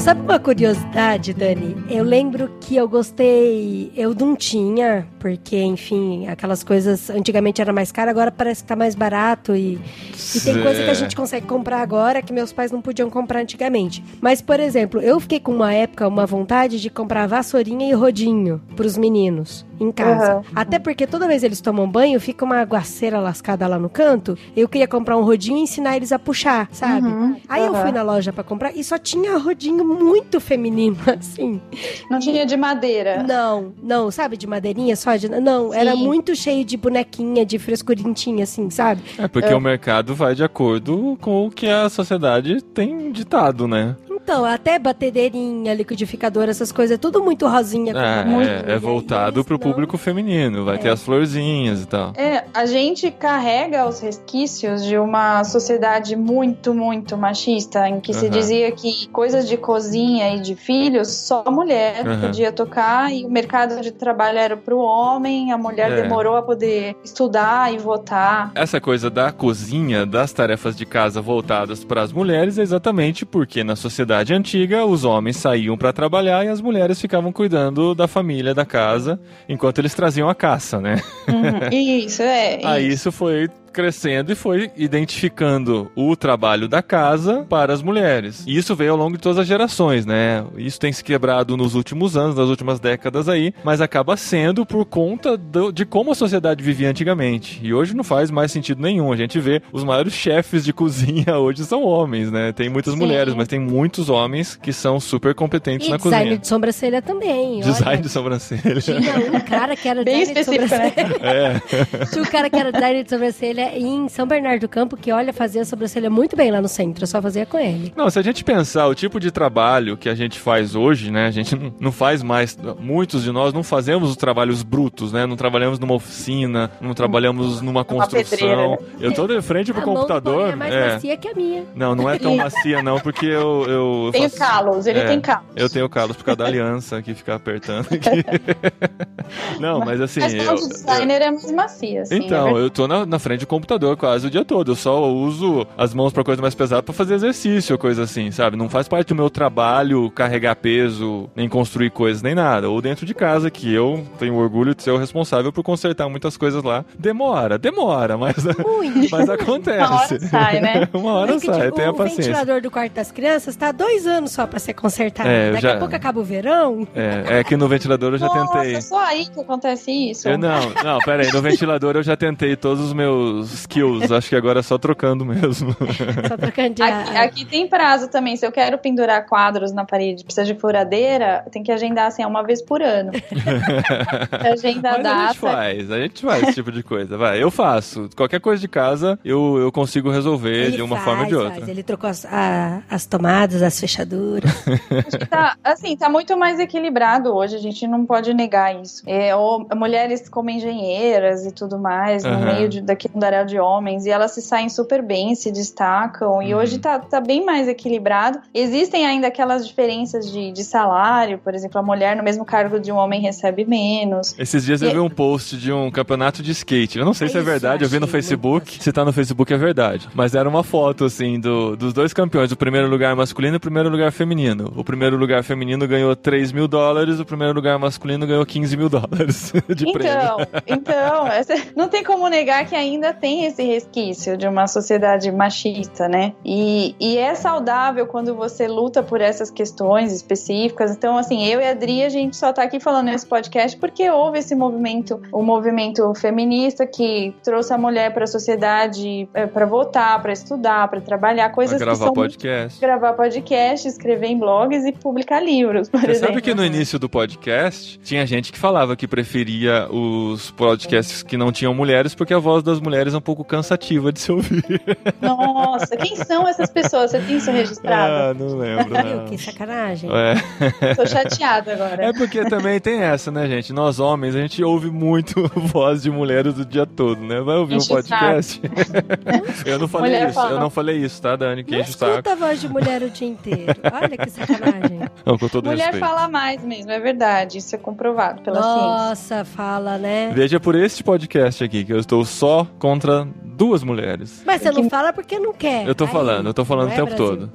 Sabe uma curiosidade, Dani? Eu lembro que eu gostei, eu não tinha, porque, enfim, aquelas coisas antigamente era mais caro, agora parece que tá mais barato e, e tem coisa que a gente consegue comprar agora que meus pais não podiam comprar antigamente. Mas, por exemplo, eu fiquei com uma época, uma vontade de comprar vassourinha e rodinho pros meninos em casa. Uhum. Até porque toda vez eles tomam banho, fica uma aguaceira lascada lá no canto. Eu queria comprar um rodinho e ensinar eles a puxar, sabe? Uhum, Aí eu fui na loja pra comprar e só tinha rodinho muito feminino, [LAUGHS] assim. Não tinha de madeira. Não, não, sabe, de madeirinha só? De, não, era Sim. muito cheio de bonequinha, de frescurintinha, assim, sabe? É porque o mercado vai de acordo com o que a sociedade tem ditado, né? Então, até batedeirinha, liquidificador, essas coisas, é tudo muito rosinha. É, muito, é, é voltado pro não- público feminino, vai ter as florzinhas e tal. É, a gente carrega os resquícios de uma sociedade muito, muito machista, em que se Aham. dizia que coisas de cozinha e de filhos só a mulher Aham. podia tocar e o mercado de trabalho era pro homem, a mulher É. demorou a poder estudar e votar. Essa coisa da cozinha, das tarefas de casa voltadas para as mulheres, é exatamente porque na sociedade antiga os homens saíam para trabalhar e as mulheres ficavam cuidando da família, da casa, enquanto eles traziam a caça, né? Uhum. Isso, é. [LAUGHS] Aí isso. isso foi crescendo e foi identificando o trabalho da casa para as mulheres. E isso veio ao longo de todas as gerações, né? Isso tem se quebrado nos últimos anos, nas últimas décadas aí, mas acaba sendo por conta do- de como a sociedade vivia antigamente. E hoje não faz mais sentido nenhum. A gente vê os maiores chefes de [LAUGHS] cozinha hoje são homens, né? Tem muitas Sim. mulheres, mas tem muitos homens que são super competentes E na design cozinha. de sobrancelha também. Design olha. de sobrancelha. Tinha um cara que era Bem designer de né? sobrancelha. É. Tinha um cara que era designer de sobrancelha em São Bernardo do Campo, que olha, fazia a sobrancelha muito bem lá no centro. Eu só fazia com ele. Não, se a gente pensar o tipo de trabalho que a gente faz hoje, né? A gente não- faz mais. Muitos de nós não fazemos os trabalhos brutos, né? Não trabalhamos numa oficina, não trabalhamos numa construção. pedreira. Eu tô de frente pro a computador. É mais é. macia que a minha. Não, não é tão [LAUGHS] macia, não, porque eu. eu, eu Tem faço- calos, ele é, tem calos. Eu tenho calos por causa da aliança que fica apertando aqui. [LAUGHS] não, mas assim. Mas eu- o designer é mais macia, assim. então, é eu tô na, na frente do computador quase o dia todo. Eu só uso as mãos pra coisa mais pesada pra fazer exercício, coisa assim, sabe? Não faz parte do meu trabalho carregar peso, nem construir coisas, nem nada. Ou dentro de casa, que eu tenho orgulho de ser o responsável por consertar muitas coisas lá. Demora, demora, mas, [LAUGHS] [LAUGHS] mas acontece. Uma hora sai, né? [LAUGHS] Uma hora Porque, sai, tipo, tenha o paciência. ventilador do quarto das crianças tá há dois anos só pra ser consertado. É, Daqui já- a pouco acaba o verão. É, é que no ventilador eu já Nossa, tentei. só aí que acontece isso. Eu não, não, pera aí. No ventilador eu já tentei todos os meus os skills. Acho que agora é só trocando mesmo. [LAUGHS] Só trocando de Aqui, aqui tem prazo também. Se eu quero pendurar quadros na parede, precisa de furadeira, tem que agendar assim, uma vez por ano. [LAUGHS] Agenda a Mas a gente data. faz, a gente faz esse tipo de coisa. Vai, eu faço. Qualquer coisa de casa, eu, eu consigo resolver Ele de uma faz, forma ou de faz. outra. Ele trocou as, a- as tomadas, as fechaduras. [LAUGHS] Acho que tá, assim, tá muito mais equilibrado hoje, a gente não pode negar isso. É, ou- mulheres como engenheiras e tudo mais, no Aham. meio de, daquele de homens, e elas se saem super bem, se destacam, e Uhum. hoje tá, tá bem mais equilibrado. Existem ainda aquelas diferenças de, de salário, por exemplo, a mulher no mesmo cargo de um homem recebe menos. Esses dias eu E- vi um post de um campeonato de skate. Eu não sei se é verdade, eu vi no Facebook. Se tá no Facebook é verdade. Mas era uma foto, assim, do, dos dois campeões. O primeiro lugar masculino e o primeiro lugar feminino. O primeiro lugar feminino ganhou 3 mil dólares, o primeiro lugar masculino ganhou 15 mil dólares [LAUGHS] de prêmio. Então, então, essa- não tem como negar que ainda tem esse resquício de uma sociedade machista, né? E, e é saudável quando você luta por essas questões específicas. Então, assim, eu e a Adri, a gente só tá aqui falando nesse podcast porque houve esse movimento, o movimento feminista que trouxe a mulher para a sociedade para votar, para estudar, para trabalhar, Pra coisas que gravar são podcast. gravar podcast, escrever em blogs e publicar livros, por Você exemplo. sabe que no início do podcast tinha gente que falava que preferia os podcasts que não tinham mulheres porque a voz das mulheres é um pouco cansativa de se ouvir. Nossa, quem são essas pessoas? Você tem isso registrado? Ah, não lembro. Não. Que sacanagem. É. Tô chateada agora. É porque também tem essa, né, gente? Nós homens, a gente ouve muito [LAUGHS] voz de mulheres o dia todo, né? Vai ouvir um Enche podcast. [LAUGHS] eu não falei Mulher isso, fala. eu não falei isso, tá, Dani? Que Não enche escuta a voz de mulher o dia inteiro. Olha que sacanagem. [LAUGHS] Não, com todo Mulher respeito. fala mais mesmo, é verdade. Isso é comprovado pela ciência. Nossa, fala, né? Veja por este podcast aqui, que eu estou só contra duas mulheres. Mas você não fala porque não quer. Eu tô Aí, falando, eu tô falando o é tempo Brasil. todo.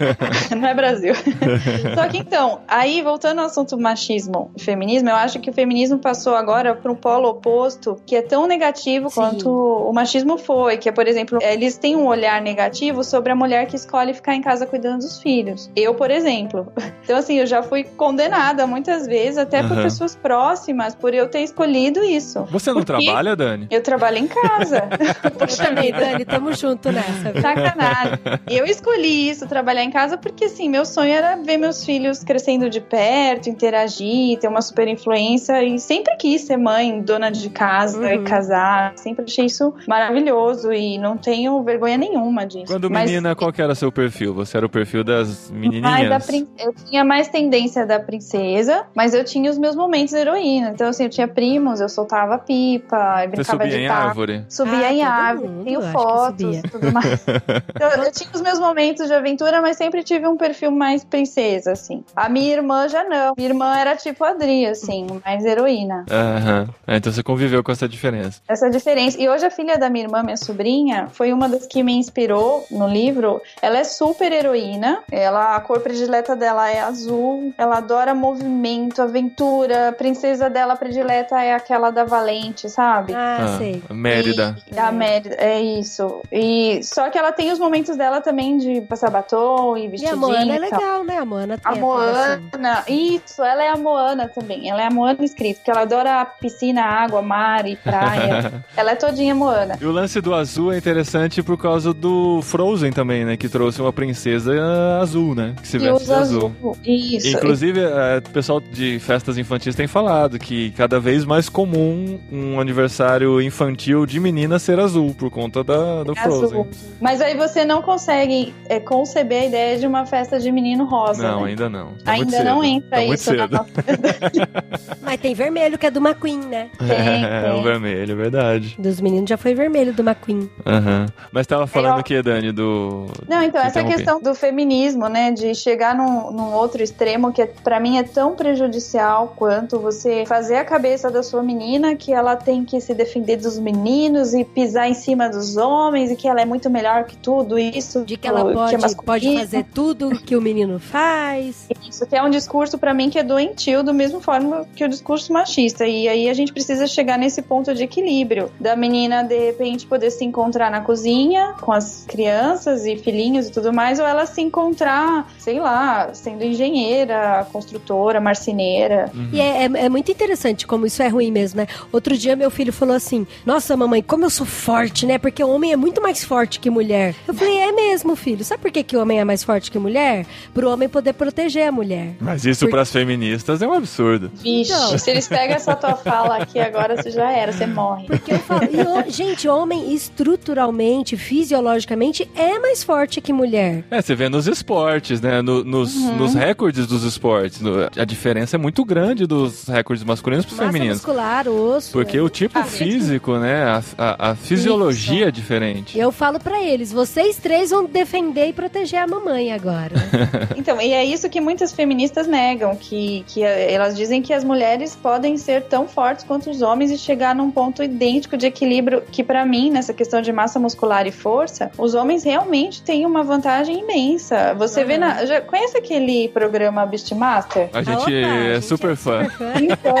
[LAUGHS] Não é Brasil. [LAUGHS] Só que então, aí voltando ao assunto machismo e feminismo, eu acho que o feminismo passou agora para um polo oposto que é tão negativo Sim. quanto o machismo foi, que é, por exemplo, eles têm um olhar negativo sobre a mulher que escolhe ficar em casa cuidando dos filhos. Eu, por exemplo. [LAUGHS] Então, assim, eu já fui condenada muitas vezes, até por Aham. pessoas próximas, por eu ter escolhido isso. Você não Por quê? trabalha, Dani? Eu trabalho em casa. Eu também, Dani, tamo junto nessa. Sacanagem. Eu escolhi isso, trabalhar em casa, porque assim, meu sonho era ver meus filhos crescendo de perto, interagir, ter uma super influência e sempre quis ser mãe, dona de casa Uhum. e casar. Sempre achei isso maravilhoso e não tenho vergonha nenhuma disso. Quando Mas- menina, qual que era seu perfil? Você era o perfil das mais da menininhas? prin- Eu tinha mais tendência da princesa, mas eu tinha os meus momentos heroína. Então, assim, eu tinha primos, eu soltava pipa, eu Você brincava subia de em taco. árvore? Subia Ah, em todo árvore, mundo, tenho fotos subia. e tudo mais. [LAUGHS] Então, eu tinha os meus momentos de aventura, mas sempre tive um perfil mais princesa, assim. A minha irmã já não. Minha irmã era tipo a Adri, assim, mais heroína. Aham. É, Então você conviveu com essa diferença. Essa diferença. E hoje a filha da minha irmã, minha sobrinha, foi uma das que me inspirou no livro. Ela é super heroína. Ela, a cor predileta dela é azul. Ela adora movimento, aventura. A princesa dela predileta é aquela da Valente, sabe? Ah, sei. Mérida. E- a Mérida, é isso. E só que ela tem os momentos dela também de passar batom e E vestidinho. a Moana é e tal. legal, né? A Moana tem A assim. Moana, isso, ela é a Moana também. Ela é a Moana escrita, porque ela adora piscina, água, mar e praia. [LAUGHS] ela é todinha Moana. E o lance do azul é interessante por causa do Frozen também, né? Que trouxe uma princesa azul, né? Que se E veste azul. azul. Isso. Inclusive, é, o pessoal de festas infantis tem falado que cada vez mais comum um aniversário infantil de menina ser azul, por conta da, do Frozen. Azul. Mas aí você não consegue é, conceber a ideia de uma festa de menino rosa. Não, né? ainda não. Tá muito Ainda não cedo. entra tá muito isso na cedo. nossa [LAUGHS] Mas tem vermelho, que é do McQueen, né? Tem, É, tem. o vermelho, é verdade. Dos meninos já foi vermelho do McQueen. Aham. Mas tava falando ó. o que, Dani? Do. Não, então, essa questão do feminismo, né, de chegar num, num outro extremo que é, para mim é tão prejudicial quanto você fazer a cabeça da sua menina que ela tem que se defender dos meninos e pisar em cima dos homens e que ela é muito melhor que tudo isso. De que ela é pode, masculino. pode fazer tudo que o menino faz. Isso que é um discurso pra mim que é doentio, do mesmo forma que o discurso machista. E aí a gente precisa chegar nesse ponto de equilíbrio. Da menina, de repente, poder se encontrar na cozinha com as crianças e filhinhos e tudo mais, ou ela se encontrar, sei lá, sendo engenheira, construtora, marceneira. E é, é- é muito interessante como isso é ruim mesmo, né? Outro dia meu filho falou assim: Nossa, mamãe, como eu sou forte né? Porque o homem é muito mais forte que mulher. Eu falei, é mesmo, filho. Sabe por que, que o homem é mais forte que mulher? Pro homem poder proteger a mulher. Mas isso Porque- pras feministas é um absurdo. Vixe, Então. se eles pegam essa tua fala aqui agora, você já era, você morre. Porque eu falo, e o- gente, homem estruturalmente, fisiologicamente, é mais forte que mulher. É, você vê nos esportes, né? No- nos, nos recordes dos esportes. No- a diferença é muito grande dos recordes masculinos pros Massa femininos. muscular, osso. Porque é. o tipo Ah, físico, né? A, a- a fisiologia é diferente. E eu falo pra eles, vocês três vão defender e proteger a mamãe agora. [LAUGHS] Então, e é isso que muitas feministas negam, que, que elas dizem que as mulheres podem ser tão fortes quanto os homens e chegar num ponto idêntico de equilíbrio, que pra mim, nessa questão de massa muscular e força, os homens realmente têm uma vantagem imensa. Você vê na... Já conhece aquele programa Beastmaster? A gente Opa, a é gente super fã. Então,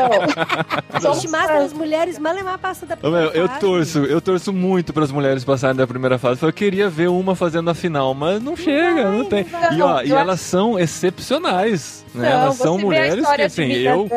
A gente mata as mulheres malemar passa da eu fase. torço, eu torço muito para as mulheres passarem da primeira fase. Eu queria ver uma fazendo a final, mas não chega, não, vai, tem. não. E, ó, e elas são excepcionais, né? Não, elas são mulheres que assim, eu,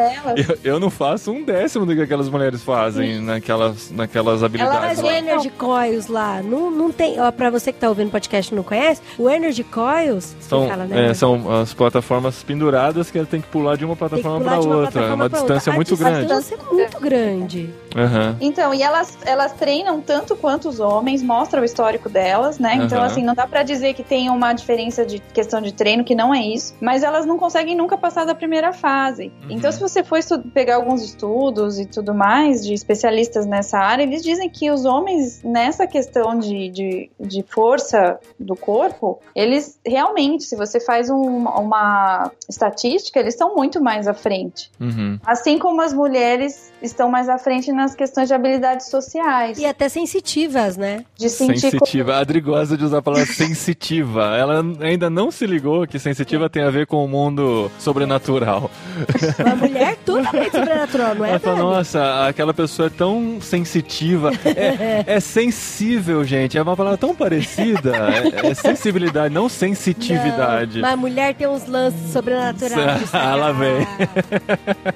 eu eu não faço um décimo do que aquelas mulheres fazem naquelas, naquelas habilidades. Mas o lá. Energy Coils lá, não, não tem. Ó, pra você que tá ouvindo o podcast e não conhece, o Energy Coils. São, fala, né? é, são as plataformas penduradas que ela tem que pular de uma plataforma para de uma outra. É uma distância outra. muito a grande. distância é muito grande. Aham. Então, e elas, elas treinam tanto quanto os homens, mostra o histórico delas, né? Então, Aham. assim, não dá pra dizer que tem uma diferença de questão de treino, que não é isso. Mas elas não conseguem nunca passar da primeira fase. Uhum. Então, se você for pegar alguns estudos e tudo mais de especialistas nessa área, eles dizem que os homens, nessa questão de, de, de força do corpo, eles realmente, se você faz um- uma estatística, eles estão muito mais à frente. Uhum. Assim como as mulheres estão mais à frente nas questões de habilidades sociais. E até sensitivas, né? De sentir Sensitiva. A Adri gosta de usar a palavra [LAUGHS] sensitiva. Ela ainda não se ligou que sensitiva tem a ver com o mundo sobrenatural. Uma mulher totalmente [LAUGHS] sobrenatural, não é? Ela fala, nossa, aquela pessoa é tão sensitiva. É, [LAUGHS] é sensível, gente. É uma palavra tão parecida. É, é sensibilidade, não sensitividade. Não, mas mulher tem uns lances sobrenaturais. Ah, lá vem.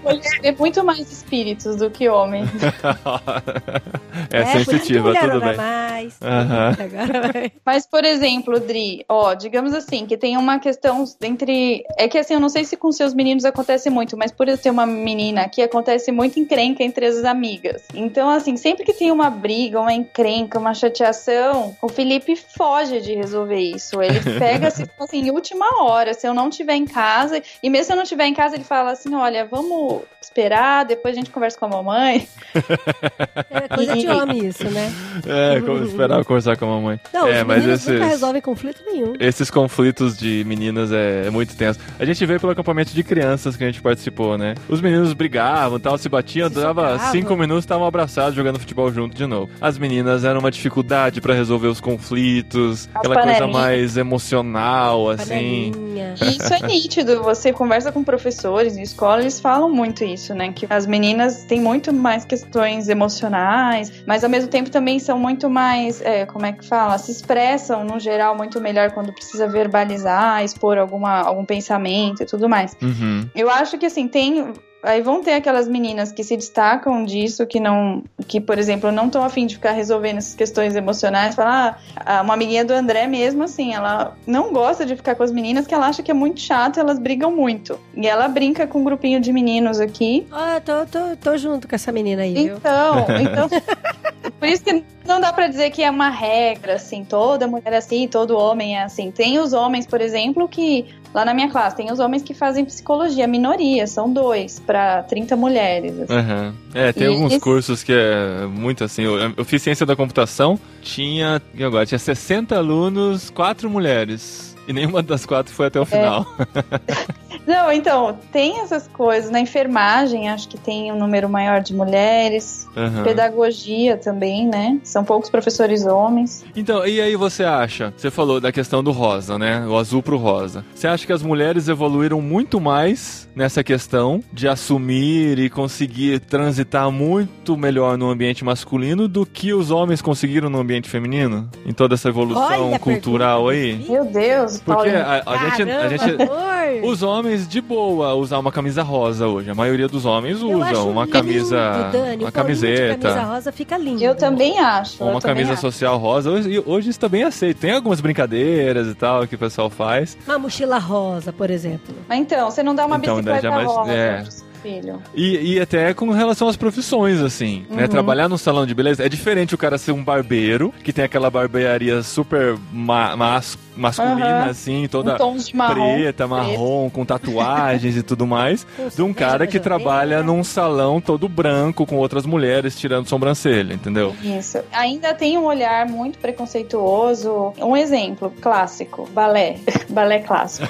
mulher vê muito mais espíritos do que homem. [LAUGHS] é, que sensitiva, tudo bem. mais. [LAUGHS] Vai. Mas, por exemplo, Dri, ó, digamos assim, que tem uma questão entre. É que assim, eu não sei se com seus meninos acontece muito, mas por eu ter uma menina aqui, acontece muito encrenca entre as amigas. Então, assim, sempre que tem uma briga, uma encrenca, uma chateação, o Felipe foge de resolver isso. Ele [LAUGHS] pega assim, assim, em última hora, se eu não estiver em casa, e mesmo se eu não estiver em casa, ele fala assim: olha, vamos esperar, depois a gente conversa com a mamãe. [LAUGHS] É coisa de homem isso, né? É, como esperar conversar com a mamãe. Não, é, os mas meninos nunca esses, resolvem conflito nenhum. esses conflitos de meninas é, é muito tenso. A gente veio pelo acampamento de crianças que a gente participou, né? Os meninos brigavam, tal, se batiam, Se dava socavam. cinco minutos, estavam abraçados jogando futebol junto de novo. As meninas eram uma dificuldade pra resolver os conflitos, aquela coisa panelinhas. mais emocional, assim. Panelinha. E [LAUGHS] isso é nítido. Você conversa com professores em escola, eles falam muito isso, né? Que as meninas têm muito mais questões emocionais, mas ao mesmo tempo também são muito mais, é, como é que fala? Se expressam, no geral, muito melhor quando precisa verbalizar, expor alguma, algum pensamento e tudo mais. Uhum. Eu acho que assim, tem. Aí vão ter aquelas meninas que se destacam disso, que não. Que, por exemplo, não estão afim de ficar resolvendo essas questões emocionais. Falar, ah, uma amiguinha do André mesmo, assim, ela não gosta de ficar com as meninas, que ela acha que é muito chato, elas brigam muito. E ela brinca com um grupinho de meninos aqui. Eu tô, tô, tô junto com essa menina aí, viu? Então, [LAUGHS] então. Por isso que não dá pra dizer que é uma regra, assim, toda mulher é assim, todo homem é assim. Tem os homens, por exemplo, que lá na minha classe, tem os homens que fazem psicologia, minoria, são dois pra 30 mulheres. assim. Aham. É, tem E alguns esse- cursos que é muito assim. Eu, eu fiz ciência da computação, tinha. E agora? Tinha 60 alunos, quatro mulheres. E nenhuma das quatro foi até o final. [LAUGHS] Não, então, tem essas coisas. Na enfermagem, acho que tem um número maior de mulheres. Aham. Pedagogia também, né? São poucos professores homens. Então, e aí você acha? Você falou da questão do rosa, né? O azul pro rosa. Você acha que as mulheres evoluíram muito mais nessa questão de assumir e conseguir transitar muito melhor no ambiente masculino do que os homens conseguiram no ambiente feminino? Em toda essa evolução Olha cultural pergunta, aí? Meu Deus, Porque a, a gente, a gente, amor Os homens, de boa, usar uma camisa rosa hoje. A maioria dos homens usa uma lindo, camisa, Dani, uma camiseta. camisa rosa fica lindo. Eu também acho. Uma também camisa acho. social rosa. Hoje, hoje isso tá bem aceito. Tem algumas brincadeiras e tal que o pessoal faz. Uma mochila rosa, por exemplo. Mas então, você não dá uma Então, bicicleta já mais- rosa é. Filho. E, e até com relação às profissões, assim, né? Uhum. Trabalhar num salão de beleza é diferente o cara ser um barbeiro, que tem aquela barbearia super ma mas- masculina, Aham. assim, Um toda de marrom. preta, marrom, com tatuagens e tudo mais, [LAUGHS] de um cara que trabalha num salão todo branco com outras mulheres tirando sobrancelha, entendeu? Isso. Ainda tem um olhar muito preconceituoso. Um exemplo clássico: balé. [LAUGHS] balé clássico.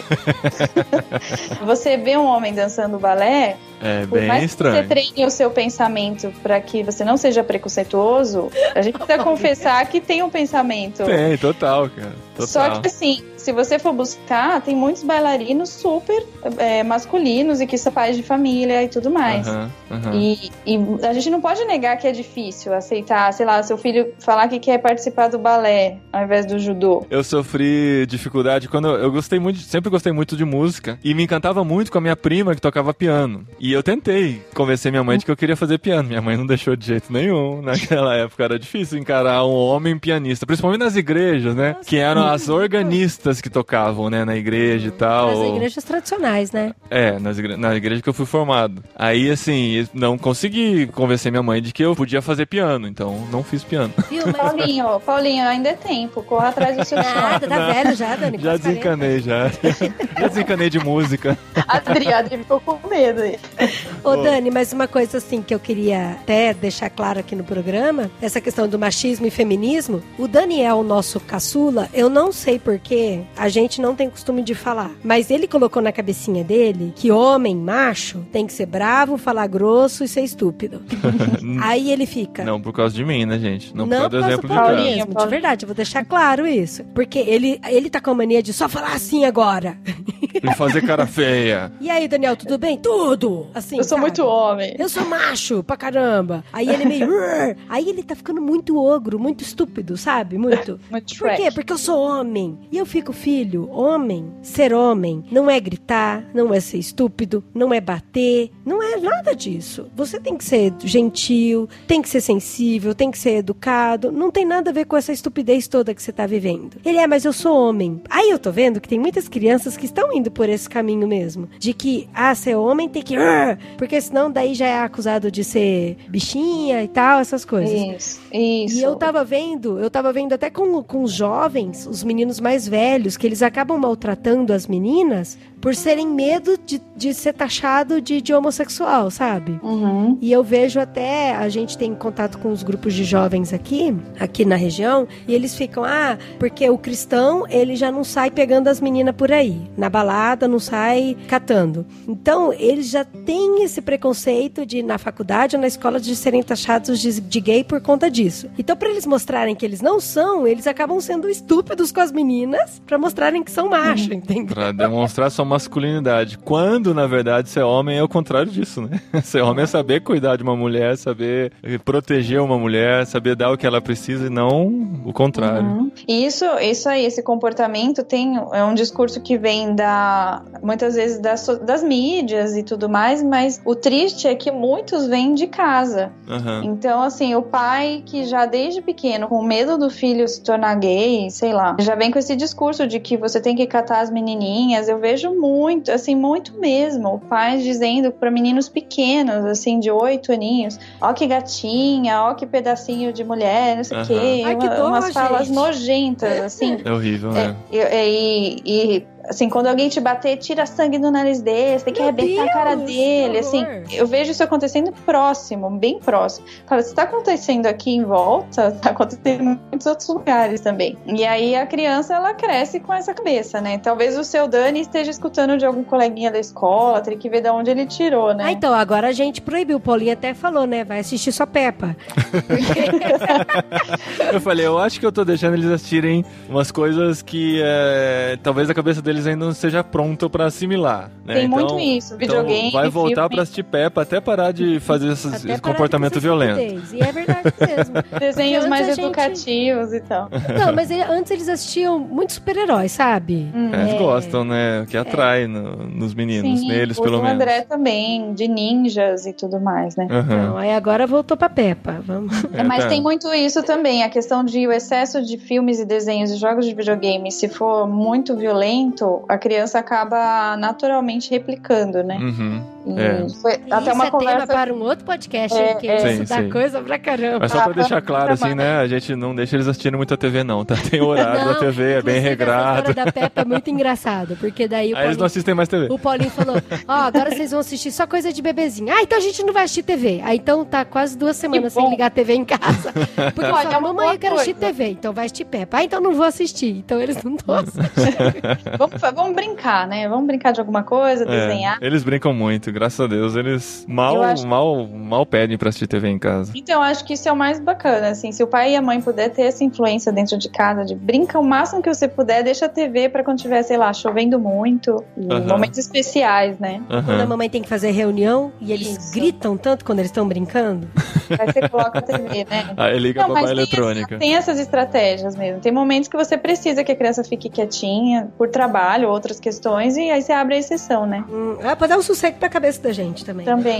[LAUGHS] você vê um homem dançando balé, É por bem mais que estranho. você treine o seu pensamento para que você não seja preconceituoso, a gente precisa [LAUGHS] confessar que tem um pensamento. Tem, total, cara. Total. Só que assim, se você for buscar, tem muitos bailarinos super é, masculinos e que são pais de família e tudo mais. Aham, aham. E, e a gente não pode negar que é difícil aceitar, sei lá, seu filho falar que quer participar do balé ao invés do judô. Eu sofri dificuldade quando eu, eu gostei muito, sempre gostei muito de música e me encantava muito com a minha prima que tocava piano. E eu tentei convencer minha mãe de que eu queria fazer piano. Minha mãe não deixou de jeito nenhum. [LAUGHS] Naquela época era difícil encarar um homem pianista, principalmente nas igrejas, né? Que eram as [LAUGHS] organistas que tocavam, né, na igreja e tal. As igrejas tradicionais, né? É, nas igre- na igreja que eu fui formado. Aí, assim, não consegui convencer minha mãe de que eu podia fazer piano, então não fiz piano. [LAUGHS] Viu? Mas Paulinho, Paulinho, ainda é tempo, corra atrás do seu nada, tá velho já, Dani. Já quase 40. desencanei, já. Já desencanei de música. Adri, Adri ficou com medo aí. Ô, Dani, mas uma coisa assim que eu queria até deixar claro aqui no programa, essa questão do machismo e feminismo, o Daniel, nosso caçula, eu não sei porquê, a gente não tem costume de falar, mas ele colocou na cabecinha dele que homem, macho, tem que ser bravo, falar grosso e ser estúpido. [LAUGHS] Aí ele fica... Não por causa de mim, né, gente? Não, Não por causa do exemplo do de Paulinho. de verdade, eu vou deixar claro isso. Porque ele, ele tá com a mania de só falar assim agora. [LAUGHS] E fazer cara feia. E aí, Daniel, tudo bem? Tudo! Assim, Eu sou sabe? muito homem. Eu sou macho pra caramba. Aí ele meio. [LAUGHS] Aí ele tá ficando muito ogro, muito estúpido, sabe? Muito. Muito Por quê? Porque eu sou homem. E eu fico, filho, homem, ser homem, não é gritar, não é ser estúpido, não é bater, não é nada disso. Você tem que ser gentil, tem que ser sensível, tem que ser educado, não tem nada a ver com essa estupidez toda que você tá vivendo. Ele é, mas eu sou homem. Aí eu tô vendo que tem muitas crianças que estão indo por esse caminho mesmo. De que, ah, ser homem tem que. "Rrr", Porque senão daí já é acusado de ser bichinha e tal, essas coisas. Isso, isso. E eu tava vendo, eu tava vendo até com, com os jovens, os meninos mais velhos, que eles acabam maltratando as meninas por serem medo de, de ser taxado de, de homossexual, sabe? Uhum. E eu vejo até, a gente tem contato com os grupos de jovens aqui, aqui na região, e eles ficam, ah, porque o cristão, ele já não sai pegando as meninas por aí, na balada, não sai catando. Então, eles já têm esse preconceito de, na faculdade ou na escola, de serem taxados de, de gay por conta disso. Então, para eles mostrarem que eles não são, eles acabam sendo estúpidos com as meninas, para mostrarem que são macho, entendeu? Pra demonstrar sua masculinidade. Quando, na verdade, ser homem é o contrário disso, né? [LAUGHS] Ser homem é saber cuidar de uma mulher, saber proteger uma mulher, saber dar o que ela precisa e não o contrário. Uhum. E isso, isso aí, esse comportamento tem é um discurso que vem da muitas vezes das, das mídias e tudo mais, mas o triste é que muitos vêm de casa. Aham. Então, assim, o pai que já desde pequeno, com medo do filho se tornar gay, sei lá, já vem com esse discurso de que você tem que catar as menininhas. Eu vejo muito, assim, muito mesmo. O pai dizendo para meninos pequenos, assim, de oito aninhos: ó que gatinha, ó que pedacinho de mulher, não sei o Aham. quê. Ai, que Uma- dó, umas falas gente. nojentas, assim. É horrível, É, né? e, e- e, assim, quando alguém te bater, tira sangue do nariz dele, você tem que Meu arrebentar a cara Deus, dele, assim. Eu vejo isso acontecendo próximo, bem próximo. Fala, se tá acontecendo aqui em volta, [LAUGHS] tá acontecendo em muitos outros lugares também. E aí a criança, ela cresce com essa cabeça, né? Talvez o seu Dani esteja escutando de algum coleguinha da escola, teria que ver de onde ele tirou, né? Ah, então, agora a gente proibiu. O Paulinho até falou, né? Vai assistir sua Peppa. [LAUGHS] Eu falei, eu acho que eu tô deixando eles assistirem umas coisas que é, talvez a cabeça deles eles ainda não esteja pronto pra assimilar. Né? Tem então, muito isso, videogame, Então vai voltar pra assistir Peppa até parar de fazer esses, Até esse comportamento violento. E é verdade [LAUGHS] mesmo. Desenhos mais gente- educativos e tal. Não, mas ele- antes eles assistiam muito super-heróis, sabe? Hum. É, eles É. gostam, né? Que atrai no- nos meninos, Sim, neles o pelo menos. André também, de ninjas e tudo mais, né? Aham. Então, aí agora voltou pra Peppa. Vamos. É, Mas tá. tem muito isso também, a questão de o excesso de filmes e desenhos e jogos de videogame, se for muito violento, a criança acaba naturalmente replicando, né? Uhum. E É. foi até Isso uma é tema conversa. para um outro podcast, É, hein, que é. isso Sim, dá sim. coisa pra caramba. Mas só Ah, pra deixar claro, assim, né? A gente não deixa eles assistirem muito a TV, não, tá? Tem horário da Não, TV, é bem regrado. história da Peppa é muito engraçado, porque daí o Aí eles não Paulinho, assistem mais TV. o Paulinho falou, ó, agora vocês vão assistir só coisa de bebezinho. Ah, então a gente não vai assistir TV. Aí então tá quase duas semanas sem ligar a TV em casa. [LAUGHS] Porque Olha, eu falo, mamãe, eu quero assistir. TV. Então vai assistir Peppa. Ah, então não vou assistir. Então eles não estão [LAUGHS] assistindo. Vamos, vamos brincar, né? Vamos brincar de alguma coisa, É, desenhar. eles brincam muito, graças a Deus. Eles mal, acho- mal, mal pedem pra assistir TV em casa. Então, eu acho que isso é o mais bacana, assim, se o pai e a mãe puder ter essa influência dentro de casa, de brinca o máximo que você puder, deixa a TV pra quando tiver, sei lá, chovendo muito, e Aham. momentos especiais, né? Quando a mamãe tem que fazer reunião e eles Isso. gritam tanto quando eles estão brincando. [LAUGHS] Aí você coloca a TV, né? [LAUGHS] Aí liga Não, pra mas babá tem, eletrônica. essa- tem essas estratégias mesmo. Tem momentos que você precisa que a criança fique quietinha, por trabalho, outras questões, e aí você abre a exceção, né? Hum, é pra dar um sossego pra cabeça da gente também. Também.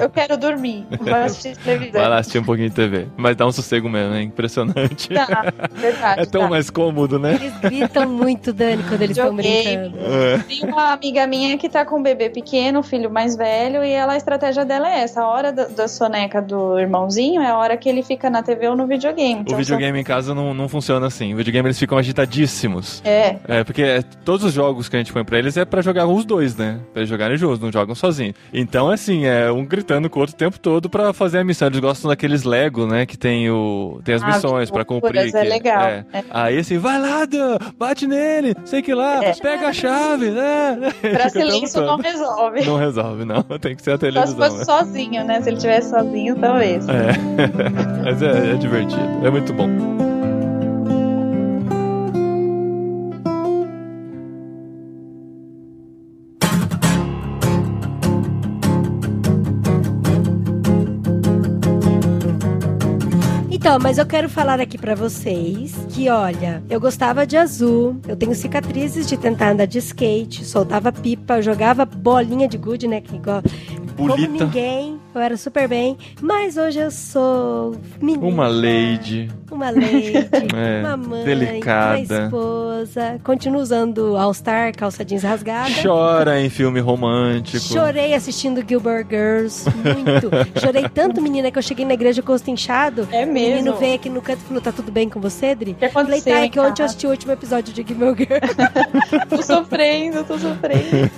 Eu quero dormir, vou assistir televisão. Vai lá assistir um pouquinho de TV. Mas dá um sossego mesmo, é impressionante. Tá, verdade. É tão tá. mais cômodo, né? Eles gritam muito, Dani, quando eles estão brincando. É. Tem uma amiga minha que tá com um bebê pequeno, um filho mais velho, e ela, a estratégia dela é essa. A hora da, da soneca do irmãozinho é a hora que ele fica na TV ou no videogame. O Então, videogame em casa não, não funciona assim. O videogame eles ficam agitadíssimos. É, É, porque todos os jogos que a gente põe pra eles é pra jogar os dois, né? Pra eles jogarem juntos, não jogam sozinhos. Então, assim, é um gritando com o outro o tempo todo pra fazer a missão. Eles gostam daqueles Lego, né? Que tem, o, tem as Ah, missões culturas, cumprir. é que- legal. é. É. Aí, assim, vai lá, Dan, bate nele, sei que lá, É. pega a chave, né? [LAUGHS] silêncio não resolve. Não resolve, não. [LAUGHS] Tem que ser a Só se televisão. fosse né? sozinho, né? Se ele estivesse sozinho, talvez. É. [LAUGHS] Mas é, é divertido. É muito bom. Mas eu quero falar aqui pra vocês que, olha, eu gostava de azul, eu tenho cicatrizes de tentar andar de skate, soltava pipa, jogava bolinha de gude, né? Que igual. Como Bonita. ninguém, eu era super bem, mas hoje eu sou menina, Uma lady. uma lady, [LAUGHS] É, uma mãe, delicada. uma esposa, continuo usando All Star, calça jeans rasgada. Chora em filme romântico. Chorei assistindo Gilbert Girls, muito. [LAUGHS] Chorei tanto, menina, que eu cheguei na igreja com o rosto inchado. É O menino mesmo. veio aqui no canto e falou: tá tudo bem com você, Dri? O que Falei, aconteceu? tá, é que ontem eu assisti o último episódio de Gilmore Girls. [LAUGHS] Tô sofrendo, tô sofrendo.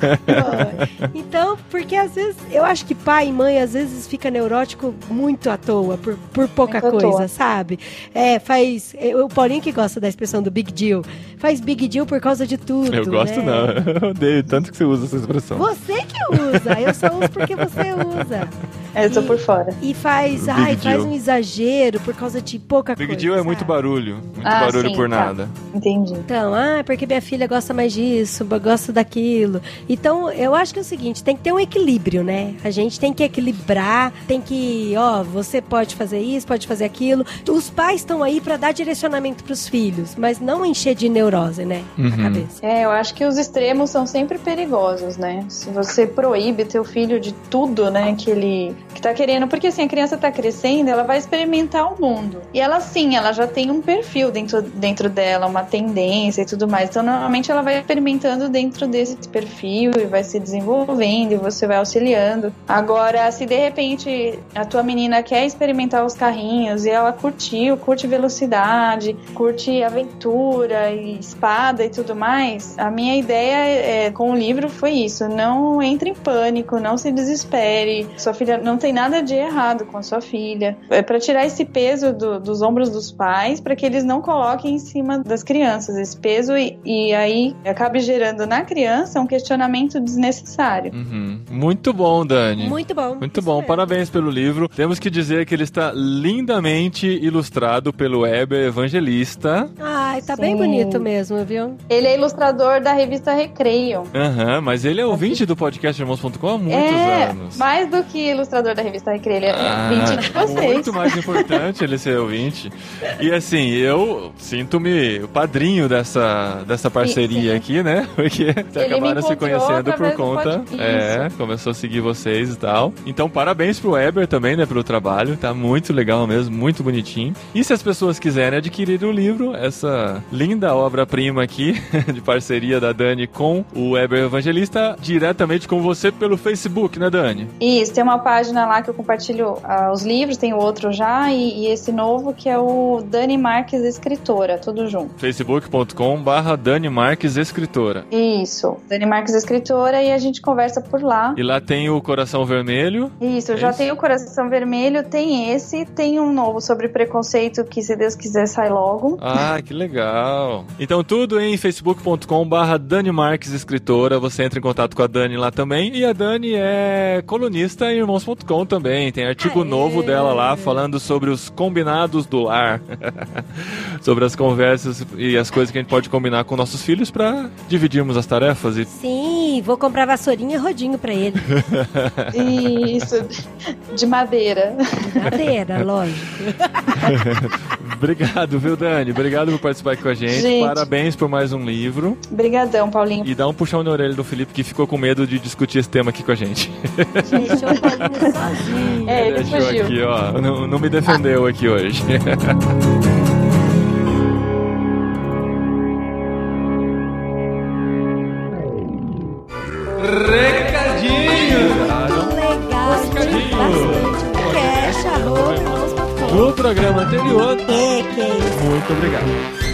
então, porque às vezes, eu acho que pai e mãe às vezes fica neurótico muito à toa, por, por pouca Muito coisa, sabe? É, faz. O Paulinho que gosta da expressão do big deal. Faz big deal por causa de tudo. Eu gosto né? não, [LAUGHS] eu odeio tanto que você usa essa expressão. Você que usa, eu só uso porque você usa. É, Eu tô por fora. E faz, Big ai, faz deal. um exagero por causa de pouca Big coisa. Deal é muito barulho. Muito Ah, barulho sim, por tá. nada. Entendi. Então, ah, porque minha filha gosta mais disso, gosta daquilo. Então, eu acho que é o seguinte, tem que ter um equilíbrio, né? A gente tem que equilibrar, tem que, ó, você pode fazer isso, pode fazer aquilo. Os pais estão aí pra dar direcionamento pros filhos, mas não encher de neurose, né? A Uhum. cabeça. É, eu acho que os extremos são sempre perigosos, né? Se você proíbe teu filho de tudo, né, que ele que tá querendo, porque assim, a criança tá crescendo, ela vai experimentar o mundo. E ela sim, ela já tem um perfil dentro, dentro dela, uma tendência e tudo mais. Então, normalmente ela vai experimentando dentro desse perfil e vai se desenvolvendo e você vai auxiliando. Agora, se de repente a tua menina quer experimentar os carrinhos e ela curtiu, curte velocidade, curte aventura e espada e tudo mais, a minha ideia é, com o livro foi isso: não entre em pânico, não se desespere. Sua filha não tem nada de errado com a sua filha. É para tirar esse peso do- dos ombros dos pais, para que eles não coloquem em cima das crianças esse peso e, e aí acabe gerando na criança um questionamento desnecessário. Uhum. Muito bom, Dani. Muito bom. Muito bom, parabéns pelo livro. Temos que dizer que ele está lindamente ilustrado pelo Weber Evangelista. Ai, tá bem Sim. bonito mesmo, viu? Ele é ilustrador da revista Recreio. Aham, mas ele é ouvinte do podcast irmãos.com há muitos é, anos. mais do que ilustrador da revista Recreio, ele é Ah, ouvinte de vocês. Muito mais importante ele ser ouvinte. E assim, eu sinto-me o padrinho dessa, dessa parceria Sim. aqui, né? Porque acabaram se conhecendo por conta. É, começou a seguir vocês e tal. Então, parabéns pro Weber também, né, pelo trabalho. Tá muito legal mesmo, muito bonitinho. E se as pessoas quiserem adquirir o livro, essa linda obra-prima aqui, [LAUGHS] de parceria da Dani com o Weber Evangelista, diretamente com você pelo Facebook, né, Dani? Isso, tem uma página lá que eu compartilho ah, os livros, tem outro já, e, e esse novo que é o Dani Marques Escritora, tudo junto. facebook.com barra Dani Marques Escritora. Isso, Dani Marques Escritora, e a gente conversa por lá. E lá tem o Coração Vermelho. Isso, eu É já isso? tenho o Coração Vermelho, tem esse, tem um novo sobre preconceito que, se Deus quiser, sai logo. Ah, que legal. Então tudo em facebook.com barra Dani Marques Escritora. Você entra em contato com a Dani lá também. E a Dani é colunista em irmãos.com também. Tem artigo Aê. novo dela lá falando sobre os combinados do lar. [LAUGHS] sobre as conversas e as coisas que a gente pode combinar com nossos filhos para dividirmos as tarefas e Sim, vou comprar vassourinha e rodinho pra ele. [LAUGHS] Isso, de madeira. Madeira, lógico. [LAUGHS] Obrigado, viu, Dani? Obrigado por participar aqui com a gente. Gente. Parabéns por mais um livro. Brigadão, Paulinho. E dá um puxão na orelha do Felipe que ficou com medo de discutir esse tema aqui com a gente. Deixou sozinho. É, ele Deixou fugiu. aqui, ó. Não, não me defendeu aqui hoje. Recadinho! Legal, Recadinho. bastante. Cash, arroba. No programa anterior, É, que é isso. muito obrigado.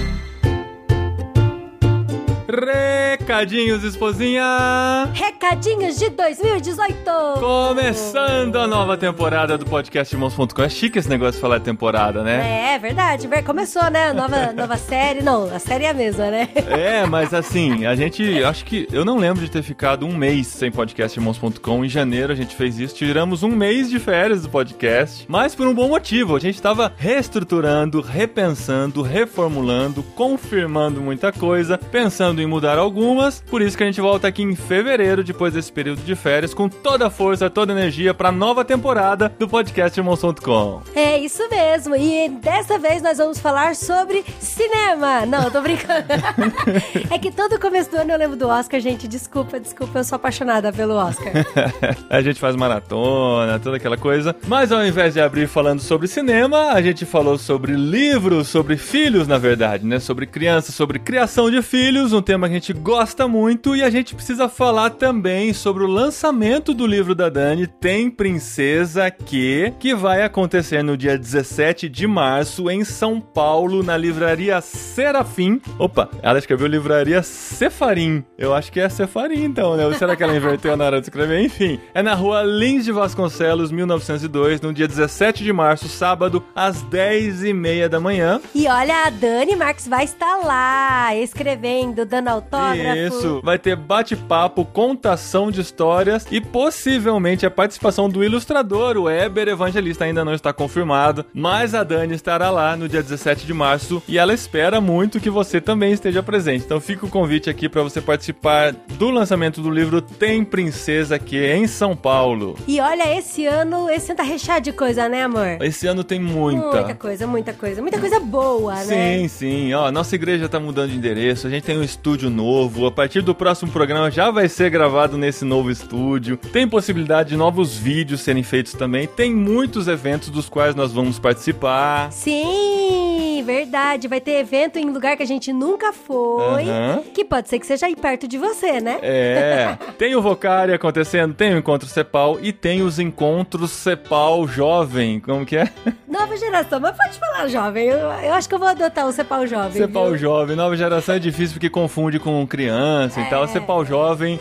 Recadinhos, esposinha! Recadinhos de 2018. Começando a nova temporada do podcast Irmãos.com. É chique esse negócio de falar temporada, né? É, verdade. Ver- Começou, né? Nova, [LAUGHS] nova série. Não, a série é a mesma, né? É, mas assim, a gente. Acho que. Eu não lembro de ter ficado um mês sem podcast Irmãos.com. Em janeiro a gente fez isso. Tiramos um mês de férias do podcast. Mas por um bom motivo. A gente estava reestruturando, repensando, reformulando, confirmando muita coisa, pensando em mudar algumas. Por isso que a gente volta aqui em fevereiro, depois desse período de férias, com toda a força, toda a energia para nova temporada do podcast Irmãos.com. É isso mesmo. E dessa vez nós vamos falar sobre cinema. Não, eu tô brincando. [LAUGHS] é que todo começo do ano eu lembro do Oscar, gente. Desculpa, desculpa. Eu sou apaixonada pelo Oscar. [LAUGHS] a gente faz maratona, toda aquela coisa. Mas ao invés de abrir falando sobre cinema, a gente falou sobre livros, sobre filhos, na verdade, né? Sobre crianças, sobre criação de filhos, um tema que a gente gosta muito. E a gente precisa falar também sobre o lançamento do livro da Dani, Tem Princesa Que, que vai acontecer no dia 17 de março em São Paulo, na livraria Serafim. Opa, ela escreveu livraria Cefarim. Eu acho que é Cefarim, então, né? Será que ela inverteu na hora de escrever? Enfim, é na rua Lins de Vasconcelos, 1902, no dia 17 de março, sábado, às 10h30 da manhã. E olha, a Dani Marques vai estar lá, escrevendo, dando autógrafo. Isso, vai ter bate-papo, contação de histórias e possivelmente a participação do ilustrador, o Eber Evangelista, ainda não está confirmado, mas a Dani estará lá no dia 17 de março e ela espera muito que você também esteja presente. Então fica o convite aqui para você participar do lançamento do livro Tem Princesa é em São Paulo. E olha, esse ano, esse ano tá recheado de coisa, né, amor? Esse ano tem muita. Muita coisa, muita coisa. Muita coisa boa, né? Sim, sim. Ó, nossa igreja tá mudando de endereço, a gente tem um estúdio novo. A partir do próximo programa já vai ser gravado nesse novo estúdio. Tem possibilidade de novos vídeos serem feitos também. Tem muitos eventos dos quais nós vamos participar. Sim, verdade. Vai ter evento em lugar que a gente nunca foi. Aham. Que pode ser que seja aí perto de você, né? É, [LAUGHS] tem o Vocari acontecendo, tem o Encontro Cepal e tem os Encontros Cepal Jovem. Como que é? Nova geração, mas pode falar jovem. Eu, eu acho que eu vou adotar o Cepal Jovem. Cepal viu? Jovem, nova geração é difícil porque confunde com criança e tal. Cepal Jovem,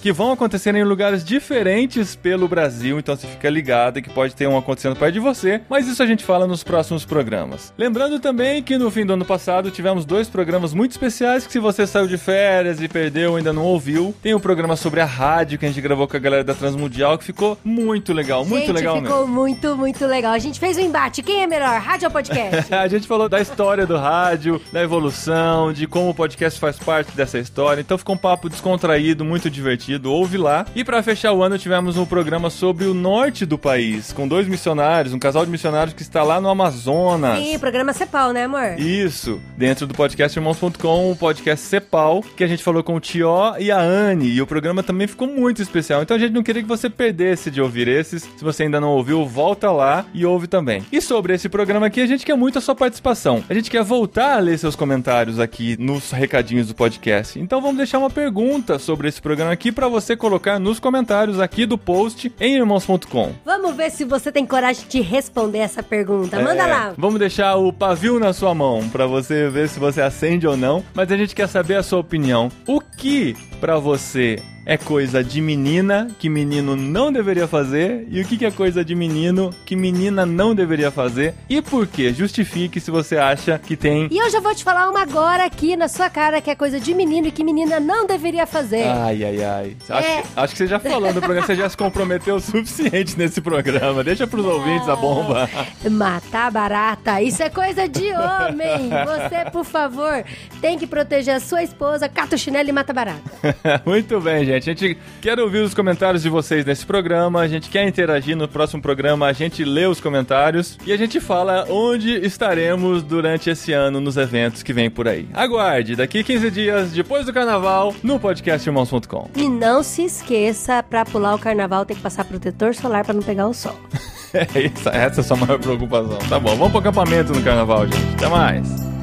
que vão acontecer em lugares diferentes pelo Brasil, então você fica ligado que pode ter um acontecendo perto de você, mas isso a gente fala nos próximos programas. Lembrando também também que no fim do ano passado tivemos dois programas muito especiais que se você saiu de férias e perdeu ainda não ouviu, tem o um programa sobre a rádio que a gente gravou com a galera da Transmundial que ficou muito legal, muito gente, legal ficou mesmo. muito, muito legal. A gente fez um embate. Quem é melhor, rádio ou podcast? [LAUGHS] a gente falou da história do rádio, da evolução, de como o podcast faz parte dessa história. Então ficou um papo descontraído, muito divertido. Ouve lá. E para fechar o ano tivemos um programa sobre o norte do país, com dois missionários, um casal de missionários que está lá no Amazonas. Sim, programa Cepal, né, amor? Isso, dentro do podcast Irmãos.com, o podcast Cepal, que a gente falou com o Tió e a Anne. E o programa também ficou muito especial. Então a gente não queria que você perdesse de ouvir esses. Se você ainda não ouviu, volta lá e ouve também. E sobre esse programa aqui, a gente quer muito a sua participação. A gente quer voltar a ler seus comentários aqui nos recadinhos do podcast. Então vamos deixar uma pergunta sobre esse programa aqui para você colocar nos comentários aqui do post em irmãos.com. Vamos ver se você tem coragem de responder essa pergunta. Manda É, lá. Vamos deixar o pavio na sua mão para você ver se você acende ou não. Mas a gente quer saber a sua opinião. O que para você é coisa de menina que menino não deveria fazer e o que que é coisa de menino que menina não deveria fazer e por quê? Justifique se você acha que tem. E eu já vou te falar uma agora aqui na sua cara que é coisa de menino e que menina não deveria fazer. Ai, ai, ai. Acho, É. que, acho que você já falou no programa, você já se comprometeu o suficiente nesse programa. Deixa pros ouvintes a bomba. Matar barata, isso é coisa de homem. Você, por favor, tem que proteger a sua esposa, cata o chinelo e mata barata. [LAUGHS] Muito bem, gente. A gente quer ouvir os comentários de vocês nesse programa. A gente quer interagir no próximo programa. A gente lê os comentários e a gente fala onde estaremos durante esse ano nos eventos que vem por aí. Aguarde, daqui 15 dias, depois do carnaval, no podcast irmãos.com. E não se esqueça, pra pular o carnaval tem que passar protetor solar pra não pegar o sol. [LAUGHS] É isso, essa é a sua maior preocupação. Tá bom, vamos pro acampamento no carnaval, gente. Até mais.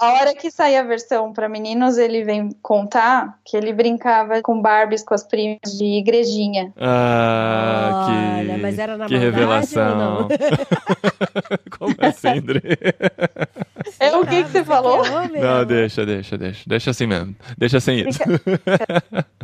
A hora que sair a versão pra meninos, ele vem contar que ele brincava com Barbies com as primas de igrejinha. Ah, Olha, que, mas era na que revelação. [LAUGHS] Como assim, André? É o que, que você falou? Homem, Não, deixa, deixa, deixa. Deixa assim mesmo. Deixa sem isso. [LAUGHS]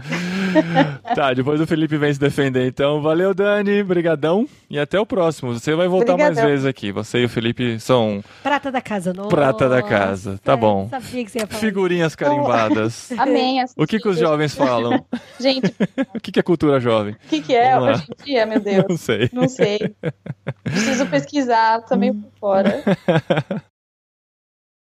tá, depois o Felipe vem se defender, então. Valeu, Dani. Brigadão. E até o próximo. Você vai voltar mais vezes aqui. Você e o Felipe são Prata da casa, não. Prata da casa. Tá bom. Sabia que você ia falar. figurinhas carimbadas. [LAUGHS] Amém. O que, que os jovens falam? [LAUGHS] Gente, O que, que é cultura jovem? o que, que é Vamos lá. hoje em dia, meu [LAUGHS] Deus? Não sei. Não sei. Preciso pesquisar, também por fora.